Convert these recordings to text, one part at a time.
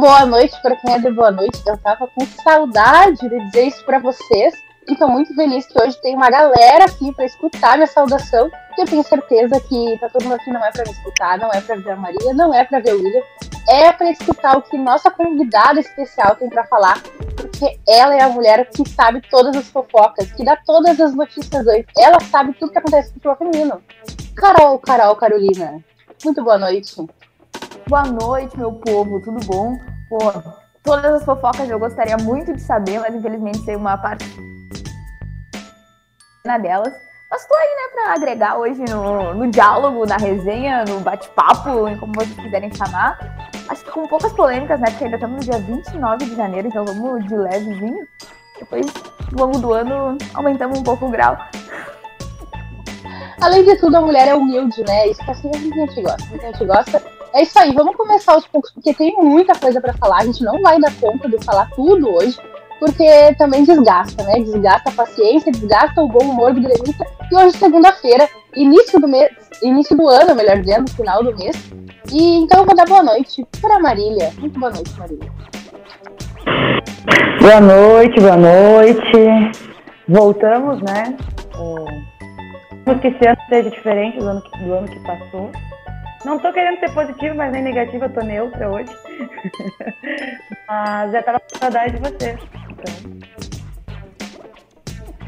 boa noite para quem é de boa noite. Eu tava com saudade de dizer isso para vocês. E tô muito feliz que hoje tem uma galera aqui para escutar minha saudação. Eu tenho certeza que tá todo mundo aqui não é para me escutar, não é para ver a Maria, não é para ver o William. É para escutar o que nossa convidada especial tem para falar. Porque ela é a mulher que sabe todas as fofocas, que dá todas as notícias hoje. Ela sabe tudo que acontece com o feminino. Carol, Carol, Carolina. Muito boa noite. Boa noite, meu povo, tudo bom? Pô, todas as fofocas eu gostaria muito de saber, mas infelizmente sei uma parte na delas. Mas tô aí, né, pra agregar hoje no, no diálogo, na resenha, no bate-papo, como vocês quiserem chamar. Acho que com poucas polêmicas, né, porque ainda estamos no dia 29 de janeiro, então vamos de levezinho. Depois, ao longo do ano, aumentamos um pouco o grau. Além de tudo, a mulher é humilde, né? Isso que assim a gente gosta. A gente gosta. É isso aí, vamos começar aos poucos, porque tem muita coisa para falar. A gente não vai dar conta de falar tudo hoje porque também desgasta, né? Desgasta a paciência, desgasta o bom humor do gremista. E hoje, segunda-feira, início do mês, início do ano, melhor dizendo, final do mês. E então eu vou dar boa noite para Marília. Muito boa noite, Marília. Boa noite, boa noite. Voltamos, né? É... que esse ano seja diferente do ano que, do ano que passou. Não tô querendo ser positiva, mas nem negativa, eu tô neutra hoje. mas já tava com saudade de vocês. Então.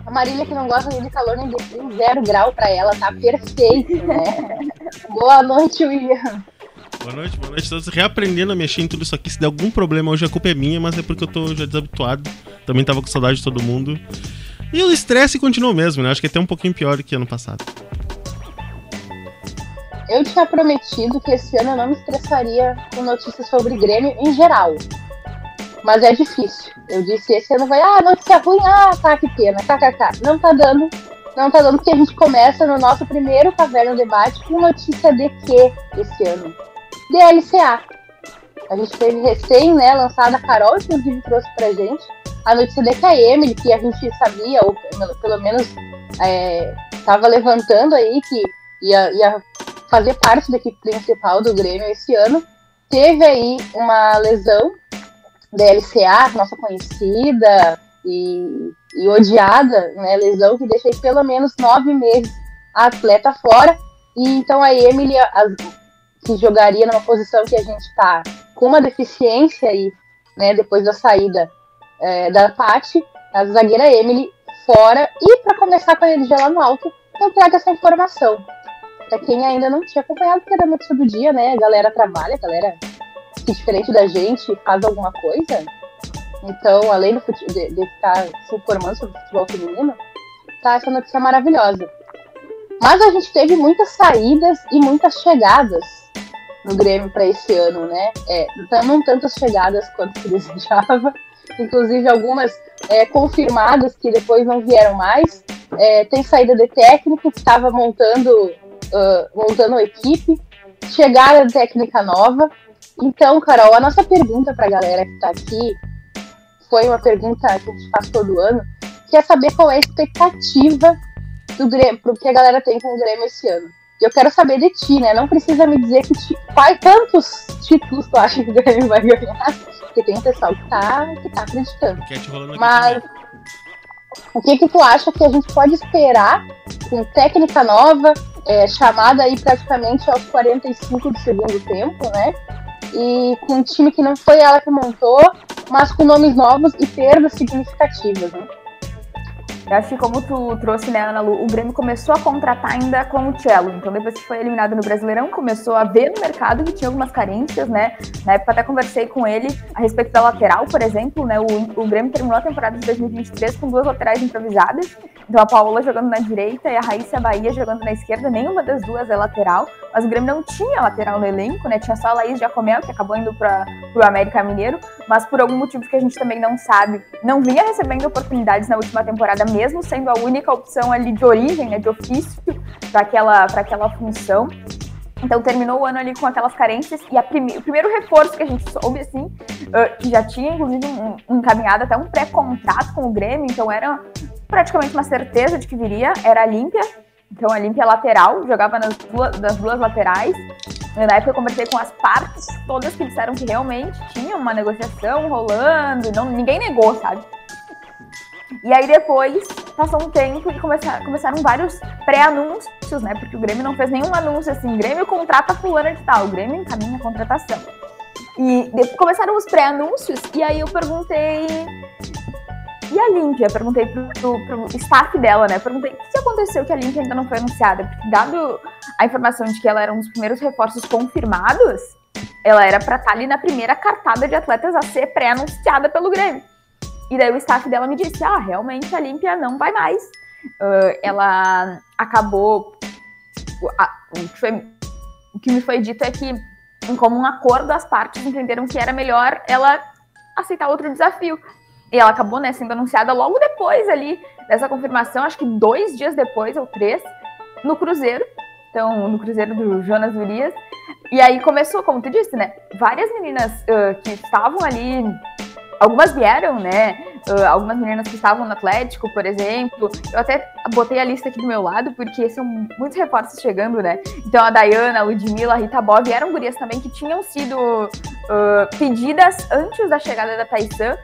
A Marília que não gosta nem de calor nem de frio, zero grau pra ela, tá perfeito, né? boa noite, William. Boa noite, boa noite. Todos reaprendendo a mexer em tudo isso aqui. Se der algum problema hoje, a culpa é minha, mas é porque eu tô já desabituado. Também tava com saudade de todo mundo. E o estresse continua mesmo, né? Acho que é até um pouquinho pior do que ano passado. Eu tinha prometido que esse ano eu não me estressaria com notícias sobre Grêmio em geral. Mas é difícil. Eu disse, esse ano vai, ah, notícia ruim, ah, tá, que pena, kkk. Não tá dando, não tá dando, porque a gente começa no nosso primeiro Caverna Debate com notícia de quê esse ano? DLCA. A gente teve recém, né, lançada a Carol, inclusive trouxe pra gente a notícia de que a Emily, que a gente sabia, ou pelo menos estava é, levantando aí que ia, ia fazer parte da equipe principal do Grêmio esse ano, teve aí uma lesão da LCA, nossa conhecida e, e odiada, né, lesão que deixa aí pelo menos nove meses a atleta fora, e então a Emily, que jogaria numa posição que a gente está com uma deficiência aí, né, depois da saída é, da Paty, a zagueira Emily fora, e para começar com a energia lá no alto, eu trago essa informação para quem ainda não tinha acompanhado, porque era notícia do dia, né? A galera trabalha, a galera que diferente da gente faz alguma coisa. Então, além de, de, ficar se informando sobre futebol feminino, tá essa notícia maravilhosa. Mas a gente teve muitas saídas e muitas chegadas no Grêmio para esse ano, né? É, então, não tantas chegadas quanto se desejava, inclusive algumas é, confirmadas que depois não vieram mais. É, tem saída de técnico que estava montando uh, montando a equipe, chegada técnica nova. Então, Carol, a nossa pergunta para a galera que está aqui foi uma pergunta que a gente faz todo ano, que é saber qual é a expectativa do Grêmio, pro que a galera tem com o Grêmio esse ano. E eu quero saber de ti, né? Não precisa me dizer que ti, quais tantos títulos tu acha que o Grêmio vai ganhar, porque tem um pessoal que tá, que tá acreditando. Mas o que que tu acha que a gente pode esperar com técnica nova, é, chamada aí praticamente aos 45 do segundo tempo, né? E com um time que não foi ela que montou, mas com nomes novos e perdas significativas, né? Eu acho que como tu trouxe, né, Ana Lu, o Grêmio começou a contratar ainda com o Cello. Então, depois que foi eliminado no Brasileirão, começou a ver no mercado que tinha algumas carências, né? Na época até conversei com ele a respeito da lateral, por exemplo, né? O, o Grêmio terminou a temporada de 2023 com duas laterais improvisadas. Então, a Paola jogando na direita e a Raíssa Bahia jogando na esquerda. Nenhuma das duas é lateral. Mas o Grêmio não tinha lateral no elenco, né? Tinha só a Laís Jacomel, que acabou indo para o América Mineiro. Mas por algum motivo que a gente também não sabe, não vinha recebendo oportunidades na última temporada mesmo sendo a única opção ali de origem, né, de ofício para aquela, aquela função. Então terminou o ano ali com aquelas carências e prime o primeiro reforço que a gente soube, assim, uh, que já tinha inclusive encaminhado até um pré-contrato com o Grêmio, então era praticamente uma certeza de que viria, era a Límpia. Então a Límpia lateral, jogava nas duas, nas duas laterais. Na época eu conversei com as partes, todas que disseram que realmente tinha uma negociação rolando, não, ninguém negou, sabe? E aí depois passou um tempo e começaram, começaram vários pré-anúncios, né? Porque o Grêmio não fez nenhum anúncio assim, Grêmio contrata fulana de tal, o Grêmio encaminha a contratação. E começaram os pré-anúncios, e aí eu perguntei. E a Límpia? Perguntei pro, pro, pro, staff dela, né? Perguntei o que aconteceu que a Límpia ainda não foi anunciada. Porque, dado a informação de que ela era um dos primeiros reforços confirmados, ela era pra estar ali na primeira cartada de atletas a ser pré-anunciada pelo Grêmio. E daí o staff dela me disse: ah, realmente a Límpia não vai mais. Uh, ela acabou. A, o, que foi, o que me foi dito é que em comum acordo, as partes entenderam que era melhor ela aceitar outro desafio. E ela acabou né, sendo anunciada logo depois ali dessa confirmação, acho que dois dias depois, ou três, no Cruzeiro. Então, no Cruzeiro do Jonas Urias. E aí começou, como tu disse, né? Várias meninas uh, que estavam ali, algumas vieram, né? Uh, algumas meninas que estavam no Atlético, por exemplo. Eu até botei a lista aqui do meu lado, porque são muitos reforços chegando, né? Então a Dayana, a Ludmilla, a Rita Bob eram gurias também que tinham sido uh, pedidas antes da chegada da Taisan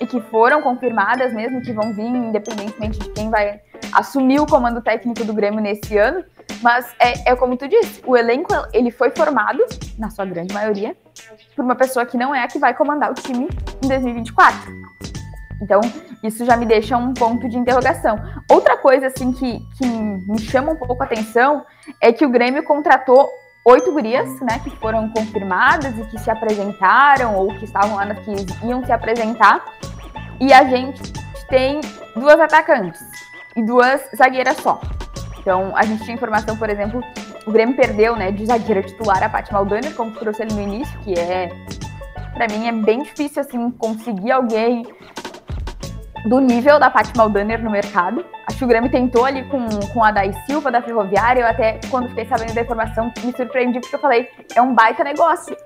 e que foram confirmadas mesmo, que vão vir independentemente de quem vai assumir o comando técnico do Grêmio nesse ano. Mas é, é como tu disse, o elenco ele foi formado, na sua grande maioria, por uma pessoa que não é a que vai comandar o time em 2024. Então, isso já me deixa um ponto de interrogação. Outra coisa, assim, que, que me chama um pouco a atenção é que o Grêmio contratou oito gurias, né, que foram confirmadas e que se apresentaram ou que estavam lá, que iam se apresentar. E a gente tem duas atacantes e duas zagueiras só. Então, a gente tinha informação, por exemplo, o Grêmio perdeu, né, de zagueira titular a Paty Maldaner, como trouxe ali no início, que é, para mim, é bem difícil, assim, conseguir alguém do nível da Paty Maldaner no mercado. Acho que o Grêmio tentou ali com, com a Dai Silva da Ferroviária. Eu até, quando fiquei sabendo da informação, me surpreendi porque eu falei, é um baita negócio.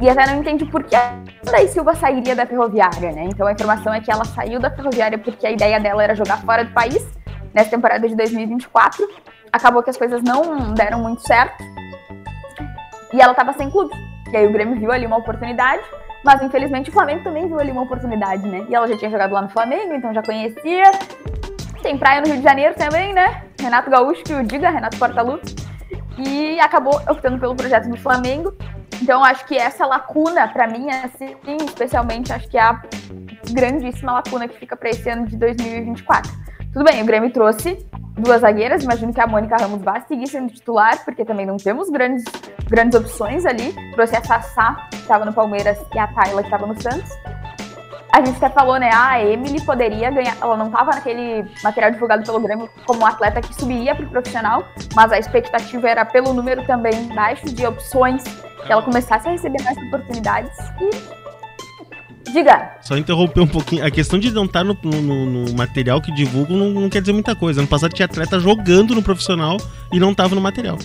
E até não entendi por que a Dai Silva sairia da Ferroviária, né? Então a informação é que ela saiu da Ferroviária porque a ideia dela era jogar fora do país nessa temporada de 2024. Acabou que as coisas não deram muito certo. E ela estava sem clube. E aí o Grêmio viu ali uma oportunidade mas infelizmente o Flamengo também viu ali uma oportunidade, né? E ela já tinha jogado lá no Flamengo, então já conhecia. Tem praia no Rio de Janeiro também, né? Renato Gaúcho, que o diga, Renato Portaluppi. E acabou optando pelo projeto do Flamengo. Então acho que essa lacuna, para mim, assim, especialmente, acho que é a grandíssima lacuna que fica para esse ano de 2024. Tudo bem, o Grêmio trouxe duas zagueiras, imagino que a Mônica Ramos vá seguir sendo titular, porque também não temos grandes, grandes opções ali. Trouxe a Sassá, que estava no Palmeiras, e a Tayla, que estava no Santos. A gente até falou, né? Ah, a Emily poderia ganhar. Ela não estava naquele material divulgado pelo Grêmio como um atleta que subiria para o profissional, mas a expectativa era pelo número também baixo de opções que ela começasse a receber mais oportunidades e Diga. Só interromper um pouquinho. A questão de não estar tá no, no, no material que divulgam não, não, quer dizer muita coisa. Ano passado tinha atleta jogando no profissional e não estava no material.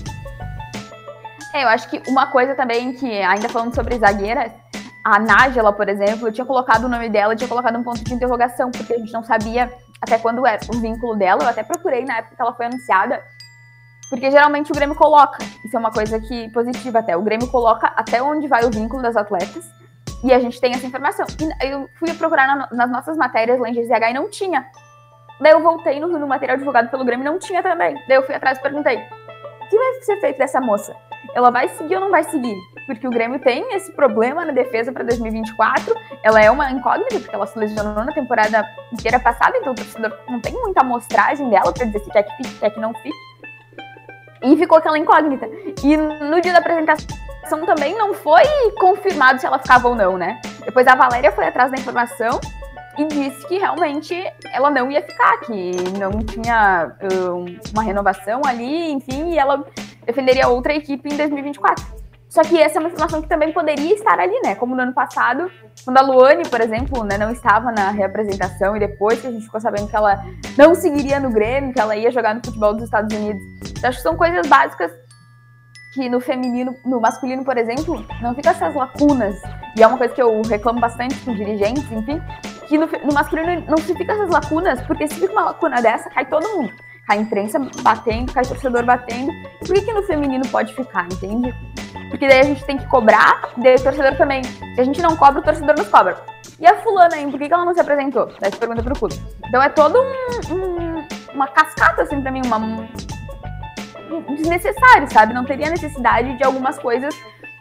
É, eu acho que uma coisa também que, ainda falando sobre zagueiras, a Nájela, por exemplo, eu tinha colocado o nome dela, eu tinha colocado um ponto de interrogação, porque a gente não sabia até quando era o vínculo dela. Eu até procurei na época que ela foi anunciada. Porque geralmente o Grêmio coloca, isso é uma coisa que positiva até. O Grêmio coloca até onde vai o vínculo das atletas. E a gente tem essa informação. E eu fui procurar na, nas nossas matérias lá em GZH e não tinha. Daí eu voltei no, no material divulgado pelo Grêmio e não tinha também. Daí eu fui atrás e perguntei: o que vai ser feito dessa moça? Ela vai seguir ou não vai seguir? Porque o Grêmio tem esse problema na defesa para 2024. Ela é uma incógnita, porque ela se lesionou na temporada inteira passada, então o torcedor não tem muita amostragem dela para dizer se quer que fique, quer que não fique. E ficou aquela incógnita. E no dia da apresentação também não foi confirmado se ela ficava ou não, né? Depois a Valéria foi atrás da informação e disse que realmente ela não ia ficar, que não tinha um, uma renovação ali, enfim, e ela defenderia outra equipe em 2024. Só que essa é uma informação que também poderia estar ali, né? Como no ano passado, quando a Luane, por exemplo, né, não estava na representação e depois que a gente ficou sabendo que ela não seguiria no Grêmio, que ela ia jogar no futebol dos Estados Unidos. Então, acho que são coisas básicas que no feminino, no masculino, por exemplo, não fica essas lacunas. E é uma coisa que eu reclamo bastante com dirigentes, enfim, que no, no masculino não se fica essas lacunas, porque se fica uma lacuna dessa, cai todo mundo. cai imprensa batendo, cai torcedor batendo. Por que, que no feminino pode ficar, entende? Porque daí a gente tem que cobrar, daí o torcedor também. Se a gente não cobra, o torcedor nos cobra. E a fulana aí, por que, que ela não se apresentou? Daí você pergunta pro clube. Então é todo um, um, uma cascata, assim, pra mim, uma, um desnecessário, sabe? Não teria necessidade de algumas coisas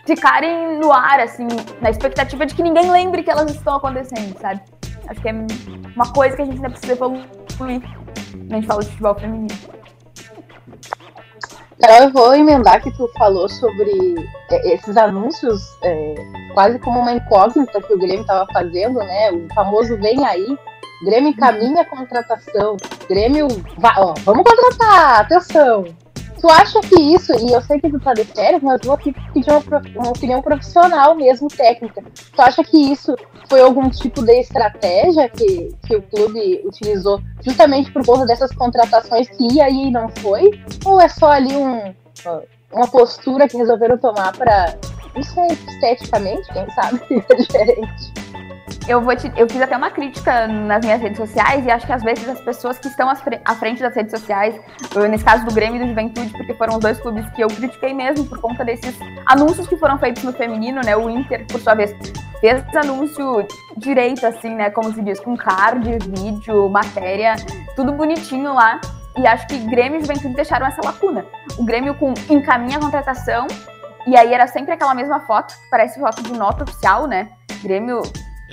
ficarem no ar, assim, na expectativa de que ninguém lembre que elas estão acontecendo, sabe? Acho que é uma coisa que a gente ainda precisa evoluir quando a gente fala de futebol feminino. Carol, eu vou emendar que tu falou sobre é, esses anúncios, é, quase como uma incógnita que o Grêmio estava fazendo, né? O famoso vem aí, Grêmio encaminha a contratação, Grêmio, vai, ó, vamos contratar, atenção, Tu acha que isso, e eu sei que tu tá de férias, mas vou aqui pedir uma, uma, opinião profissional mesmo, técnica. Tu acha que isso foi algum tipo de estratégia que, que o clube utilizou justamente por conta dessas contratações que ia e não foi? Ou é só ali um, uma postura que resolveram tomar para isso é esteticamente, quem sabe, é diferente? Eu vou te, eu fiz até uma crítica nas minhas redes sociais e acho que às vezes as pessoas que estão à frente das redes sociais, nesse caso do Grêmio e do Juventude, porque foram os dois clubes que eu critiquei mesmo por conta desses anúncios que foram feitos no feminino, né? O Inter, por sua vez, fez anúncio direito, assim, né? Como se diz, com card, vídeo, matéria, tudo bonitinho lá. E acho que Grêmio e Juventude deixaram essa lacuna. O Grêmio com encaminha a contratação, e aí era sempre aquela mesma foto, que parece foto de nota oficial, né? Grêmio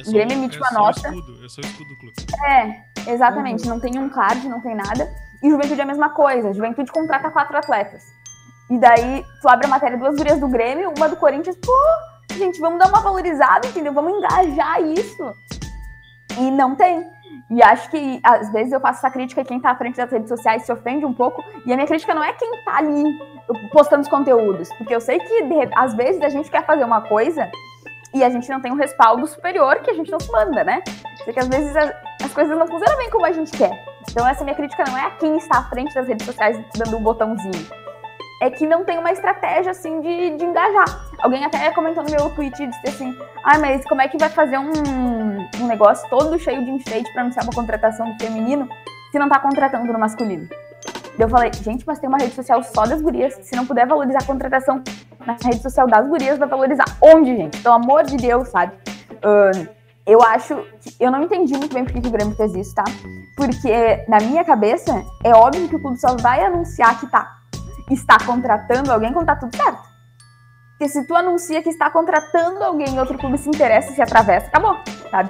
o Grêmio emite uma nota. Escudo, é só escudo do clube. É, exatamente. Uhum. Não tem um card, não tem nada. E Juventude é a mesma coisa. Juventude contrata quatro atletas. E daí, tu abre a matéria, duas gurias do Grêmio, uma do Corinthians. Pô, gente, vamos dar uma valorizada, entendeu? Vamos engajar isso. E não tem. E acho que, às vezes, eu faço essa crítica e quem tá à frente das redes sociais se ofende um pouco. E a minha crítica não é quem tá ali postando os conteúdos. Porque eu sei que, às vezes, a gente quer fazer uma coisa e a gente não tem um respaldo superior que a gente nos manda, né? Porque às vezes as, as coisas não funcionam bem como a gente quer. Então essa minha crítica não é a quem está à frente das redes sociais dando um botãozinho. É que não tem uma estratégia assim de, de engajar. Alguém até comentou no meu tweet e disse assim: Ah, mas como é que vai fazer um, um negócio todo cheio de enfeite para anunciar uma contratação do feminino se não tá contratando no masculino? Eu falei, gente, mas tem uma rede social só das gurias. Se não puder valorizar a contratação na rede social das gurias, vai valorizar onde, gente? Pelo amor de Deus, sabe? Uh, eu acho que. Eu não entendi muito bem por que o Grêmio fez isso, tá? Porque, na minha cabeça, é óbvio que o clube só vai anunciar que tá, está contratando alguém quando tá tudo certo. Porque se tu anuncia que está contratando alguém e outro clube se interessa e se atravessa, acabou, sabe?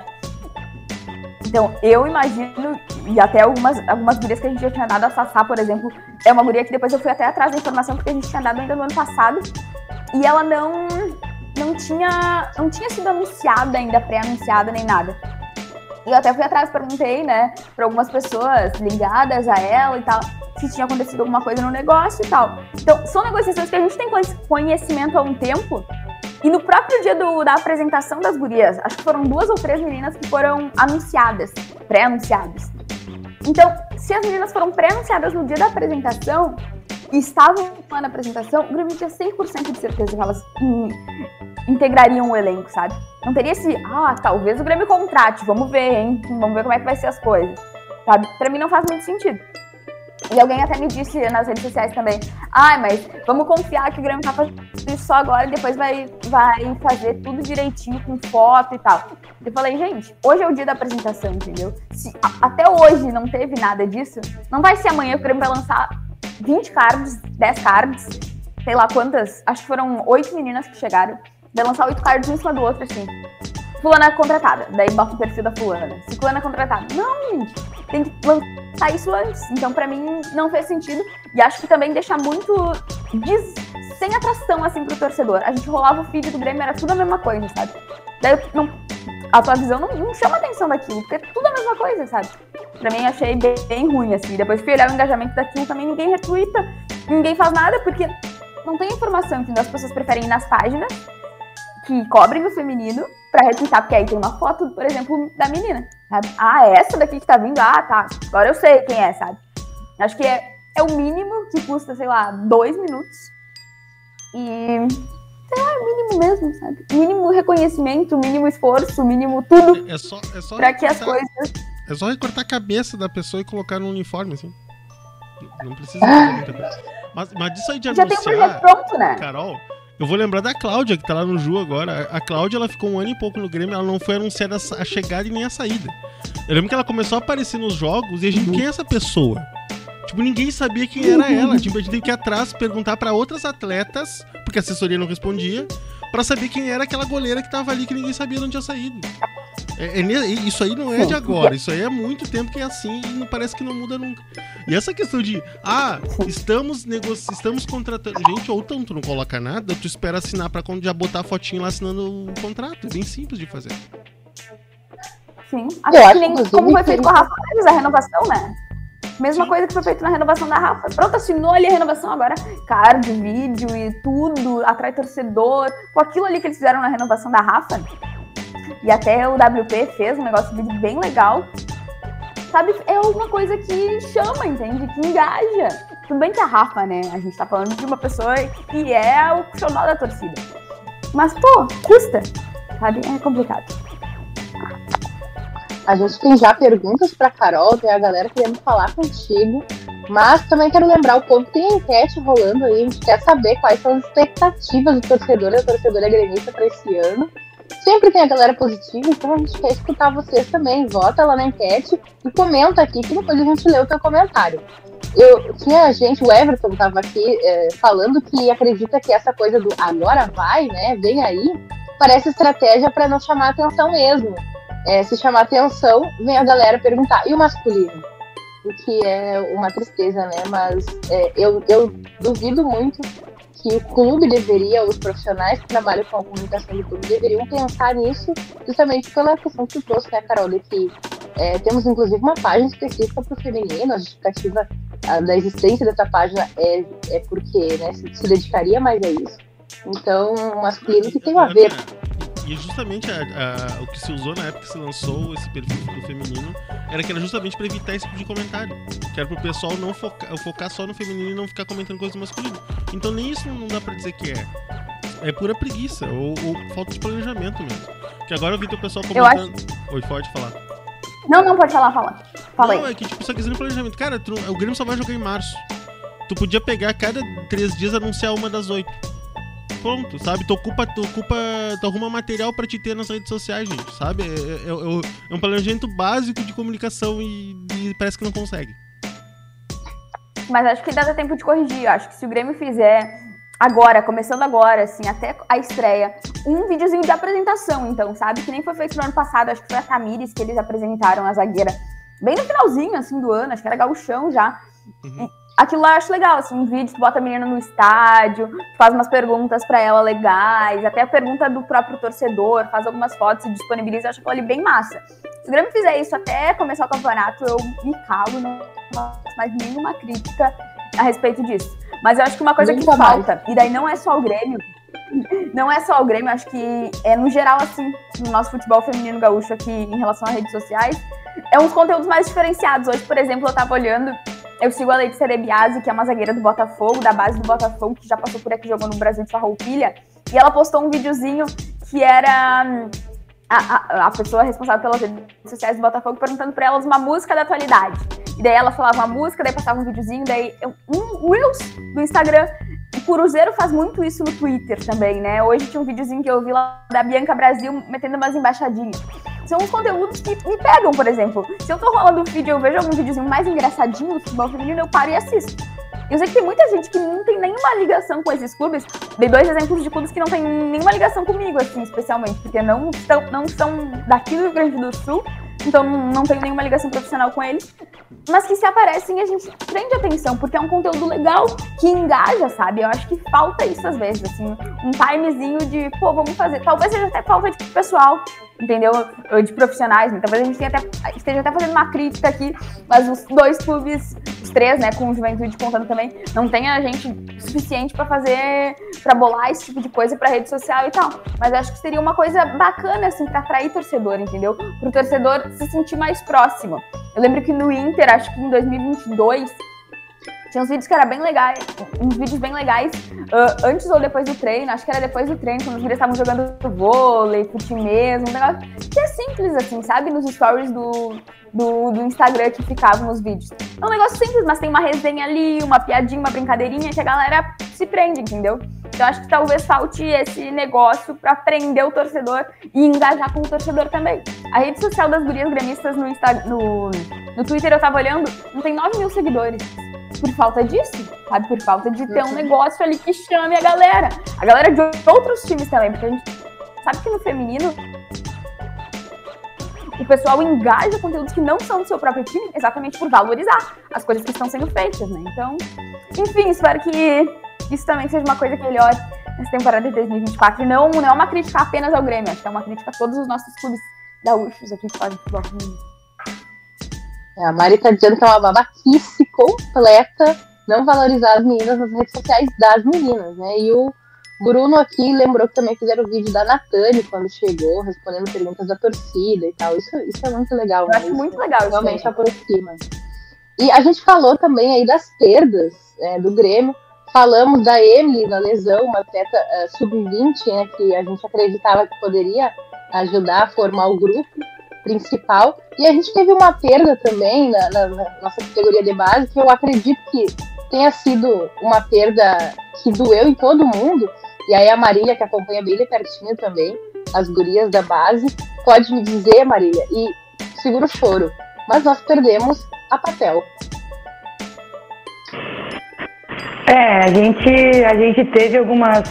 Então, eu imagino, e até algumas, algumas gurias que a gente já tinha dado a Sassá, por exemplo, é uma guria que depois eu fui até atrás da informação, porque a gente tinha dado ainda no ano passado, e ela não, não, tinha, não tinha sido anunciada ainda, pré-anunciada nem nada. E eu até fui atrás, perguntei, né, para algumas pessoas ligadas a ela e tal, se tinha acontecido alguma coisa no negócio e tal. Então, são negociações que a gente tem conhecimento há um tempo e no próprio dia do, da apresentação das gurias, acho que foram duas ou três meninas que foram anunciadas, pré-anunciadas. Então, se as meninas foram pré-anunciadas no dia da apresentação e estavam na apresentação, o Grêmio tinha 100% de certeza que elas in, integrariam o elenco, sabe? Não teria esse, ah, talvez o Grêmio contrate, vamos ver, hein? Vamos ver como é que vai ser as coisas, sabe? Pra mim não faz muito sentido. E alguém até me disse nas redes sociais também, ai, ah, mas vamos confiar que o Grêmio tá fazendo isso só agora e depois vai, vai fazer tudo direitinho, com foto e tal. Eu falei, gente, hoje é o dia da apresentação, entendeu? Se até hoje não teve nada disso, não vai ser amanhã que o Grêmio vai lançar 20 cards, 10 cards, sei lá quantas, acho que foram oito meninas que chegaram, vai lançar oito cards um em cima do outro, assim. Fulana contratada, daí bota o perfil da fulana. Ciclana contratada. Não, gente, tem que lançar isso antes. Então, para mim, não fez sentido. E acho que também deixa muito des... sem atração, assim, pro torcedor. A gente rolava o feed do Grêmio, era tudo a mesma coisa, sabe? Daí, não... a tua visão não, não chama atenção daquilo, porque é tudo a mesma coisa, sabe? Pra mim, achei bem, bem ruim, assim. Depois fui olhar o engajamento daquilo, também ninguém retweeta, ninguém faz nada, porque não tem informação, entendeu? As pessoas preferem ir nas páginas que cobrem o feminino pra retweetar, porque aí tem uma foto, por exemplo, da menina, sabe? Ah, é essa daqui que tá vindo? Ah, tá. Agora eu sei quem é, sabe? Acho que é, é o mínimo que custa, sei lá, dois minutos. E. Sei lá, é o mínimo mesmo, sabe? Mínimo reconhecimento, mínimo esforço, mínimo tudo. É só, é só pra que as coisas. É só recortar a cabeça da pessoa e colocar no uniforme, assim. Não precisa fazer muita coisa. Mas, mas disso aí de Já tem um projeto anunciar, pronto, né? Carol, eu vou lembrar da Cláudia, que tá lá no Ju agora. A Cláudia, ela ficou um ano e pouco no Grêmio, ela não foi anunciada a chegada e nem a saída. Eu lembro que ela começou a aparecer nos jogos e a gente, quem é essa pessoa? Tipo, ninguém sabia quem era ela. Tipo, a gente teve que ir atrás perguntar pra outras atletas, porque a assessoria não respondia, pra saber quem era aquela goleira que tava ali que ninguém sabia de onde tinha saído. É, é isso aí não é de agora, isso aí é muito tempo que é assim e não parece que não muda nunca. E essa questão de, ah, estamos negociando, estamos contratando. Gente, ou então tu não coloca nada, tu espera assinar pra quando já botar a fotinho lá assinando o contrato. É bem simples de fazer. Sim. Até acho, que nem como foi feito com a Rafa Neves, a renovação, né? Mesma coisa que foi feito na renovação da Rafa. Pronto, assinou ali a renovação agora. Card, vídeo e tudo, atrai torcedor. Com aquilo ali que eles fizeram na renovação da Rafa. E até o WP fez um negócio de vídeo bem legal. Sabe, é uma coisa que chama, entende? Que engaja. Tudo bem que a Rafa, né? A gente tá falando de uma pessoa que é o xodó da torcida. Mas, pô, custa. Sabe? É complicado. A gente tem já perguntas pra Carol, tem a galera querendo falar contigo. Mas também quero lembrar o povo que tem enquete rolando aí. A gente quer saber quais são as expectativas do torcedor e da torcedora gremista para esse ano. Sempre tem a galera positiva, então a gente quer escutar vocês também. Vota lá na enquete e comenta aqui, que depois a gente lê o teu comentário. Eu tinha gente, o Everton estava aqui é, falando que acredita que essa coisa do agora vai, né? Vem aí, parece estratégia para não chamar atenção mesmo. É, se chamar atenção, vem a galera perguntar, e o masculino? O que é uma tristeza, né? Mas é, eu, eu duvido muito que o clube deveria, os profissionais que trabalham com a comunicação do clube deveriam pensar nisso, justamente pela questão que tu trouxe, né, Carol, de que é, temos inclusive uma página específica para o feminino, a justificativa a, da existência dessa página é, é porque né, se, se dedicaria mais a isso. Então, masculino que tem a ver. E justamente a- a- o que se usou na época que se lançou esse perfil do feminino era que era justamente pra evitar esse tipo de comentário. Que era pro pessoal não focar, focar só no feminino e não ficar comentando coisas do masculino. Então nem isso não dá pra dizer que é. É pura preguiça, ou, ou falta de planejamento mesmo. Que agora eu vi teu pessoal comentando. Oi, pode falar. Não, não, pode falar, fala. Fala não, aí. é que tipo, só questão de planejamento. Cara, tu- o Grêmio só vai jogar em março. Tu podia pegar a cada três dias e anunciar uma das oito. Pronto, sabe? Tu ocupa, tu ocupa, tu arruma material pra te ter nas redes sociais, gente, sabe? É, é- é- é um planejamento básico de comunicação e, e parece que não consegue. Mas acho que dá tempo de corrigir. Acho que se o Grêmio fizer agora, começando agora, assim, até a estreia, um videozinho de apresentação, então, sabe? Que nem foi feito no ano passado, acho que foi a Tamires que eles apresentaram a zagueira bem no finalzinho, assim, do ano, acho que era gauchão já. Uhum. Aquilo lá eu acho legal, assim, um vídeo, tu bota a menina no estádio, faz umas perguntas pra ela legais, até a pergunta do próprio torcedor, faz algumas fotos e disponibiliza, eu acho aquilo ali bem massa. Se o Grêmio fizer isso até começar o campeonato, eu me calo, não faço mais nenhuma crítica a respeito disso. Mas eu acho que uma coisa que Nunca mais. falta, e daí não é só o Grêmio, não é só o Grêmio, acho que é no geral, assim, no nosso futebol feminino gaúcho aqui em relação às redes sociais, é uns conteúdos mais diferenciados. Hoje, por exemplo, eu tava olhando, eu sigo a Leite Cerebiase, que é uma zagueira do Botafogo, da base do Botafogo, que já passou por aqui, jogou no Brasil de Farroupilha, e ela postou um videozinho que era hum, a, a, a pessoa responsável pelas redes sociais do Botafogo perguntando pra elas uma música da atualidade. E daí ela falava uma música, daí passava um videozinho, daí eu- um Reels do Instagram. Cruzeiro faz muito isso no Twitter também, né? Hoje tinha um videozinho que eu vi lá da Bianca Brasil metendo umas embaixadinhas. São uns conteúdos que me pegam, por exemplo. Se eu tô rolando o vídeo eu vejo algum videozinho mais engraçadinho do futebol feminino, eu paro e assisto. Eu sei que tem muita gente que não tem nenhuma ligação com esses clubes. Dei dois exemplos de clubes que não tem nenhuma ligação comigo, assim, especialmente, porque não, estão, não são daqui do Rio Grande do Sul, então não, tenho nenhuma ligação profissional com eles. Mas que se aparecem, a gente prende atenção, porque é um conteúdo legal que engaja, sabe? Eu acho que falta isso às vezes, assim, um timezinho de, pô, vamos fazer. Talvez seja até falta de pessoal, entendeu? Ou De profissionais, né? Talvez a gente até, esteja até fazendo uma crítica aqui, mas os dois clubes, os três, né, com o Juventude contando também, não tem a gente suficiente pra fazer, pra bolar esse tipo de coisa pra rede social e tal. Mas acho que seria uma coisa bacana, assim, pra atrair torcedor, entendeu? Pro torcedor se sentir mais próximo. Eu lembro que no Inter, acho que em 2022, tinha uns vídeos que eram bem legais, uns vídeos bem legais, ah, antes ou depois do treino, acho que era depois do treino, quando os vídeos estavam jogando vôlei, fute mesmo, um negócio que é simples assim, sabe? Nos stories do, do, do Instagram que ficavam os vídeos. É um negócio simples, mas tem uma resenha ali, uma piadinha, uma brincadeirinha que a galera se prende, entendeu? Então acho que talvez falte esse negócio para prender o torcedor e engajar com o torcedor também. A rede social das gurias gremistas no, Insta, no, no Twitter eu tava olhando, não tem 9 mil seguidores. Por falta disso, sabe? Por falta de ter um negócio ali que chame a galera. A galera de outros times também, porque a gente sabe que no feminino o pessoal engaja conteúdos que não são do seu próprio time exatamente por valorizar as coisas que estão sendo feitas, né? Então, enfim, espero que isso também seja uma coisa que melhore nessa temporada de 2024. E não, não é uma crítica apenas ao Grêmio, acho que é uma crítica a todos os nossos clubes gaúchos aqui que fazem futebol feminino. É, a Mari tá dizendo que é uma babaquice completa não valorizar as meninas nas redes sociais das meninas, né? E o Bruno aqui lembrou que também fizeram o vídeo da Natane quando chegou, respondendo perguntas da torcida e tal. Isso, isso é muito legal. Eu né? acho muito legal. Realmente aproxima. E a gente falou também aí das perdas é, do Grêmio. Falamos da Emily na lesão, uma atleta uh, sub-20, né, que a gente acreditava que poderia ajudar a formar o grupo principal. E a gente teve uma perda também na, na, na nossa categoria de base, que eu acredito que tenha sido uma perda que doeu em todo mundo. E aí a Marília, que acompanha bem de pertinho também, as gurias da base, pode me dizer, Marília, e segura o choro, mas nós perdemos a papel. É, a gente, a gente teve algumas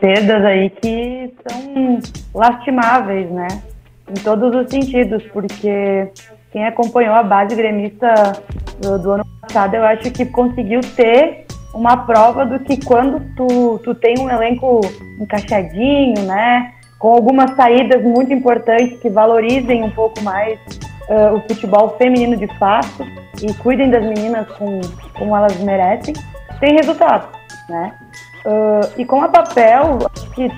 perdas aí que são lastimáveis, né? Em todos os sentidos, porque quem acompanhou a base gremista do, do ano passado, eu acho que conseguiu ter uma prova do que quando tu, tu tem um elenco encaixadinho, né? Com algumas saídas muito importantes que valorizem um pouco mais uh, o futebol feminino de fato e cuidem das meninas com, como elas merecem, tem resultado, né? Uh, e com a papel, acho que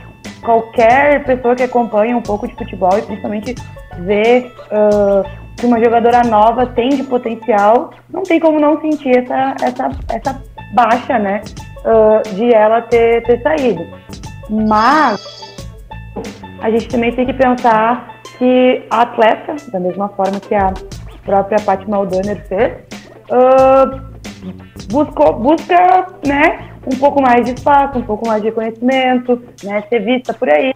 qualquer pessoa que acompanha um pouco de futebol e principalmente vê uh, que uma jogadora nova tem de potencial, não tem como não sentir essa, essa, essa baixa, né? Uh, de ela ter, ter saído. Mas a gente também tem que pensar que a atleta, da mesma forma que a própria Paty Maldaner fez, uh, buscou, busca né, um pouco mais de espaço, um pouco mais de reconhecimento, né, ser vista por aí.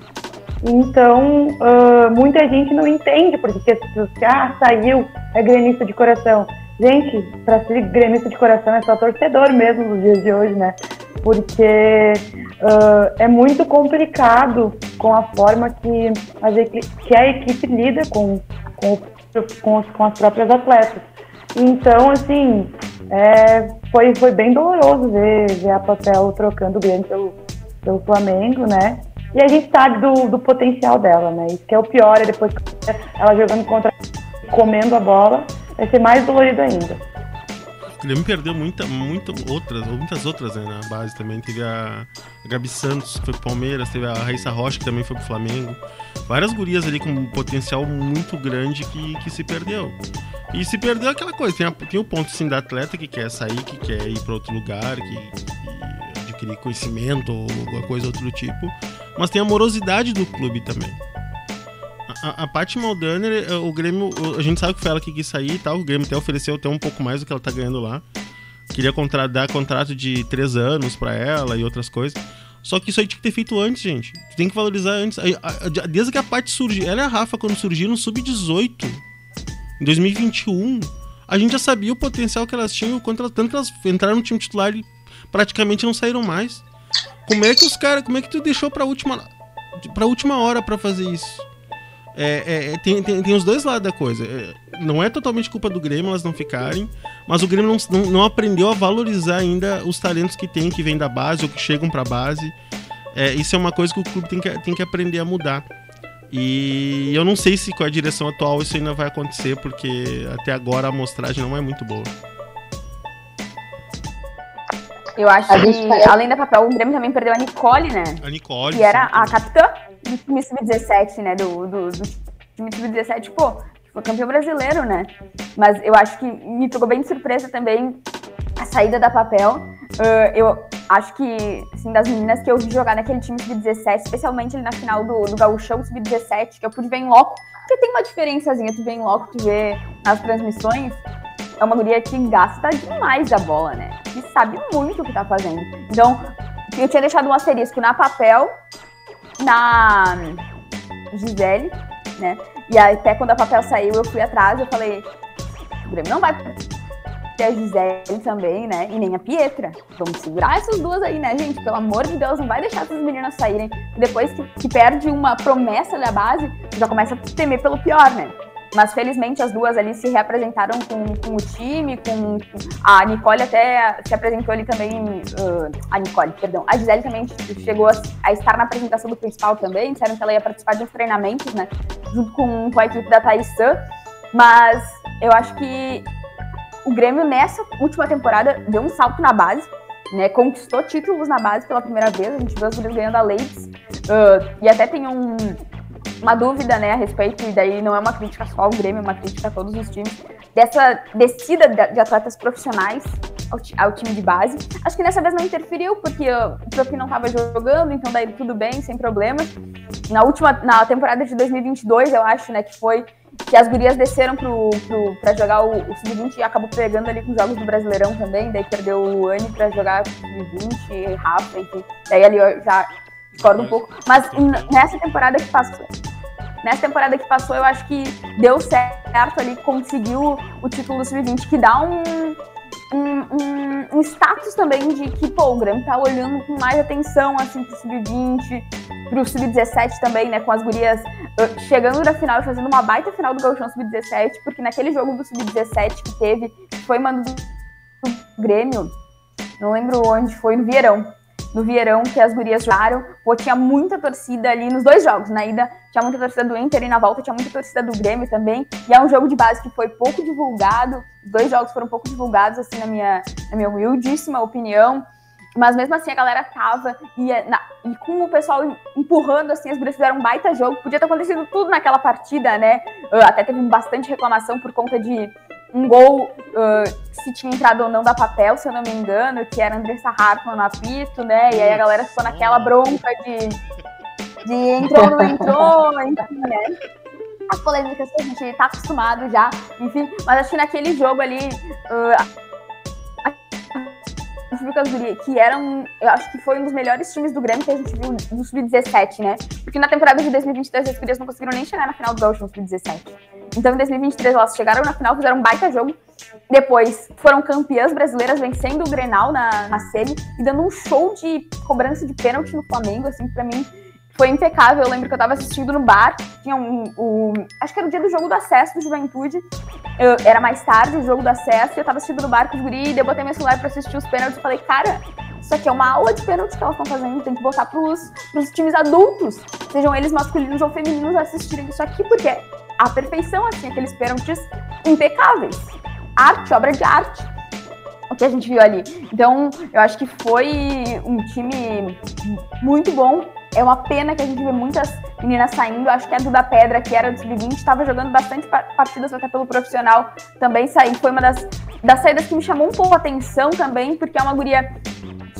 Então, uh, muita gente não entende porque se ah, saiu, é gremista de coração. Gente, para ser gremista de coração é só torcedor mesmo nos dias de hoje, né? Porque uh, é muito complicado com a forma que, as que a equipe lida com, com, com, com as próprias atletas. Então, assim, é, foi, foi bem doloroso ver, ver a Papel trocando o Grêmio pelo, pelo Flamengo, né? E a gente sabe do, do potencial dela, né? Isso que é o pior, é depois ela jogando contra, comendo a bola, vai ser mais dolorido ainda. Grêmio perdeu muita, muita outras, muitas outras né, na base também. Teve a, Gabi Santos, que foi pro Palmeiras, teve a Raíssa Rocha, que também foi pro Flamengo. Várias gurias ali com um potencial muito grande que, que se perdeu. E se perdeu aquela coisa, tem, a, tem o ponto sim da atleta que quer sair, que quer ir para outro lugar, que, que adquirir conhecimento ou alguma coisa outro tipo mas tem a morosidade do clube também. A, a Paty Maldaner, eh, o Grêmio, a gente sabe que foi ela que quis sair e tal, o Grêmio até ofereceu até um pouco mais do que ela tá ganhando lá. Queria contra, dar contrato de três anos para ela e outras coisas. Só que isso aí tinha que ter feito antes, gente. Tem que valorizar antes. Desde que a Paty surgiu, ela e a Rafa, quando surgiram no Sub-18, em 2021, a gente já sabia o potencial que elas tinham, quanto elas, tanto que elas entraram no time titular e praticamente não saíram mais. Como é que os caras. Como é que tu deixou pra última. Pra última hora para fazer isso? É, é, é, tem, tem, tem, os dois lados da coisa. É, não é totalmente culpa do Grêmio elas não ficarem, mas o Grêmio não, não, não, aprendeu a valorizar ainda os talentos que tem, que vêm da base ou que chegam pra base. É, isso é uma coisa que o clube tem que, tem que aprender a mudar. E eu não sei se com a direção atual isso ainda vai acontecer, porque até agora a amostragem não é muito boa. Eu acho que, além da papel, o Grêmio também perdeu a Nicole, né? A Nicole. Que era a capitã do time sub-17, né? Do, do, do time sub-17, pô, foi campeão brasileiro, né? Mas eu acho que me pegou bem de surpresa também a saída da papel. Uh, eu acho que, assim, das meninas que eu vi jogar naquele time sub-17, especialmente ali na final do, do Gauchão sub-17, que eu pude ver em loco, porque tem uma diferençazinha, tu vê em loco, tu vê nas transmissões, é uma guria que gasta demais a bola, né? Que sabe muito o que tá fazendo. Então, eu tinha deixado um asterisco na papel, na Gisele, né? E até quando a papel saiu, eu fui atrás, eu falei, o Grêmio não vai ter a Gisele também, né? E nem a Pietra. Vamos segurar essas duas aí, né, gente? Pelo amor de Deus, não vai deixar essas meninas saírem. Depois que, que perde uma promessa da base, já começa a temer pelo pior, né? Mas felizmente as duas ali se reapresentaram com, com o time, com a Nicole até se apresentou ali também, uh, a Nicole, perdão, a Gisele também chegou a, a, estar na apresentação do principal também, disseram que ela ia participar de uns treinamentos, né, junto com, com a equipe da Thaís mas eu acho que o Grêmio nessa última temporada deu um salto na base, né, conquistou títulos na base pela primeira vez, a gente viu as gurias ganhando a Ladies, uh, e até tem um uma dúvida, né, a respeito, e daí não é uma crítica só ao Grêmio, é uma crítica a todos os times, dessa descida de atletas profissionais ao, ao time de base. Acho que nessa vez não interferiu, porque o Profi não estava jogando, então daí tudo bem, sem problemas. Na última, na temporada de 2022, eu acho, né, que foi que as gurias desceram pra jogar o, o Sub-20 e acabou pegando ali com os jogos do Brasileirão também, daí perdeu o Anne pra jogar o Sub-20, Rafa, enfim. Daí ali já discordo um pouco. Mas nessa temporada que passou, nessa temporada que passou, eu acho que deu certo ali, conseguiu o título do Sub-20, que dá um, um, um, um, status também de que, pô, o Grêmio tá olhando com mais atenção, assim, pro Sub-20, pro Sub-17 também, né, com as gurias uh, chegando na final e fazendo uma baita final do Gauchão Sub-17, porque naquele jogo do Sub-17 que teve, que foi mando do Grêmio, não lembro onde foi, no Vieirão, no Vieirão que as gurias jogaram. Pô, tinha muita torcida ali nos dois jogos. Na ida tinha muita torcida do Inter e na volta tinha muita torcida do Grêmio também. E é um jogo de base que foi pouco divulgado. Os dois jogos foram pouco divulgados, assim, na minha, na minha humildíssima opinião. Mas mesmo assim a galera tava e, na, e com o pessoal empurrando, assim, as gurias fizeram um baita jogo. Podia ter acontecido tudo naquela partida, né? Até teve bastante reclamação por conta de um gol, uh, se tinha entrado ou não da papel, se eu não me engano, que era Andressa Hartmann no apito, né? E aí a galera ficou naquela bronca de, de entrou, não entrou, enfim, né? As polêmicas que a gente tá acostumado já, enfim, mas acho que naquele jogo ali. Uh, que eram, eu acho que foi um dos melhores times do Grêmio que a gente viu no Sub-17, né? Porque na temporada de 2022 as Gurias não conseguiram nem chegar na final do Gaucho no Sub-17. Então, em 2023, elas chegaram na final, fizeram um baita jogo. Depois, foram campeãs brasileiras, vencendo o Grenal na, na e dando um show de cobrança de pênalti no Flamengo, assim, pra mim foi impecável. Eu lembro que eu tava assistindo no bar, tinha um, um acho que era o dia do jogo do acesso do Juventude. Eu, era mais tarde o jogo do acesso, e eu tava assistindo no bar com os guri, eu botei meu celular pra assistir os pênaltis e falei, cara, isso aqui é uma aula de pênalti que elas estão fazendo, tem que botar pros, pros times adultos, sejam eles masculinos ou femininos, assistirem isso aqui, porque a perfeição, assim, aqueles pênaltis impecáveis. Arte, obra de arte. O que a gente viu ali. Então, eu acho que foi um time muito bom. É uma pena que a gente vê muitas meninas saindo. Acho que a Duda Pedra, que era do Sub-20, estava jogando bastante partidas até pelo profissional, também saiu. Foi uma das, das saídas que me chamou um pouco a atenção também, porque é uma guria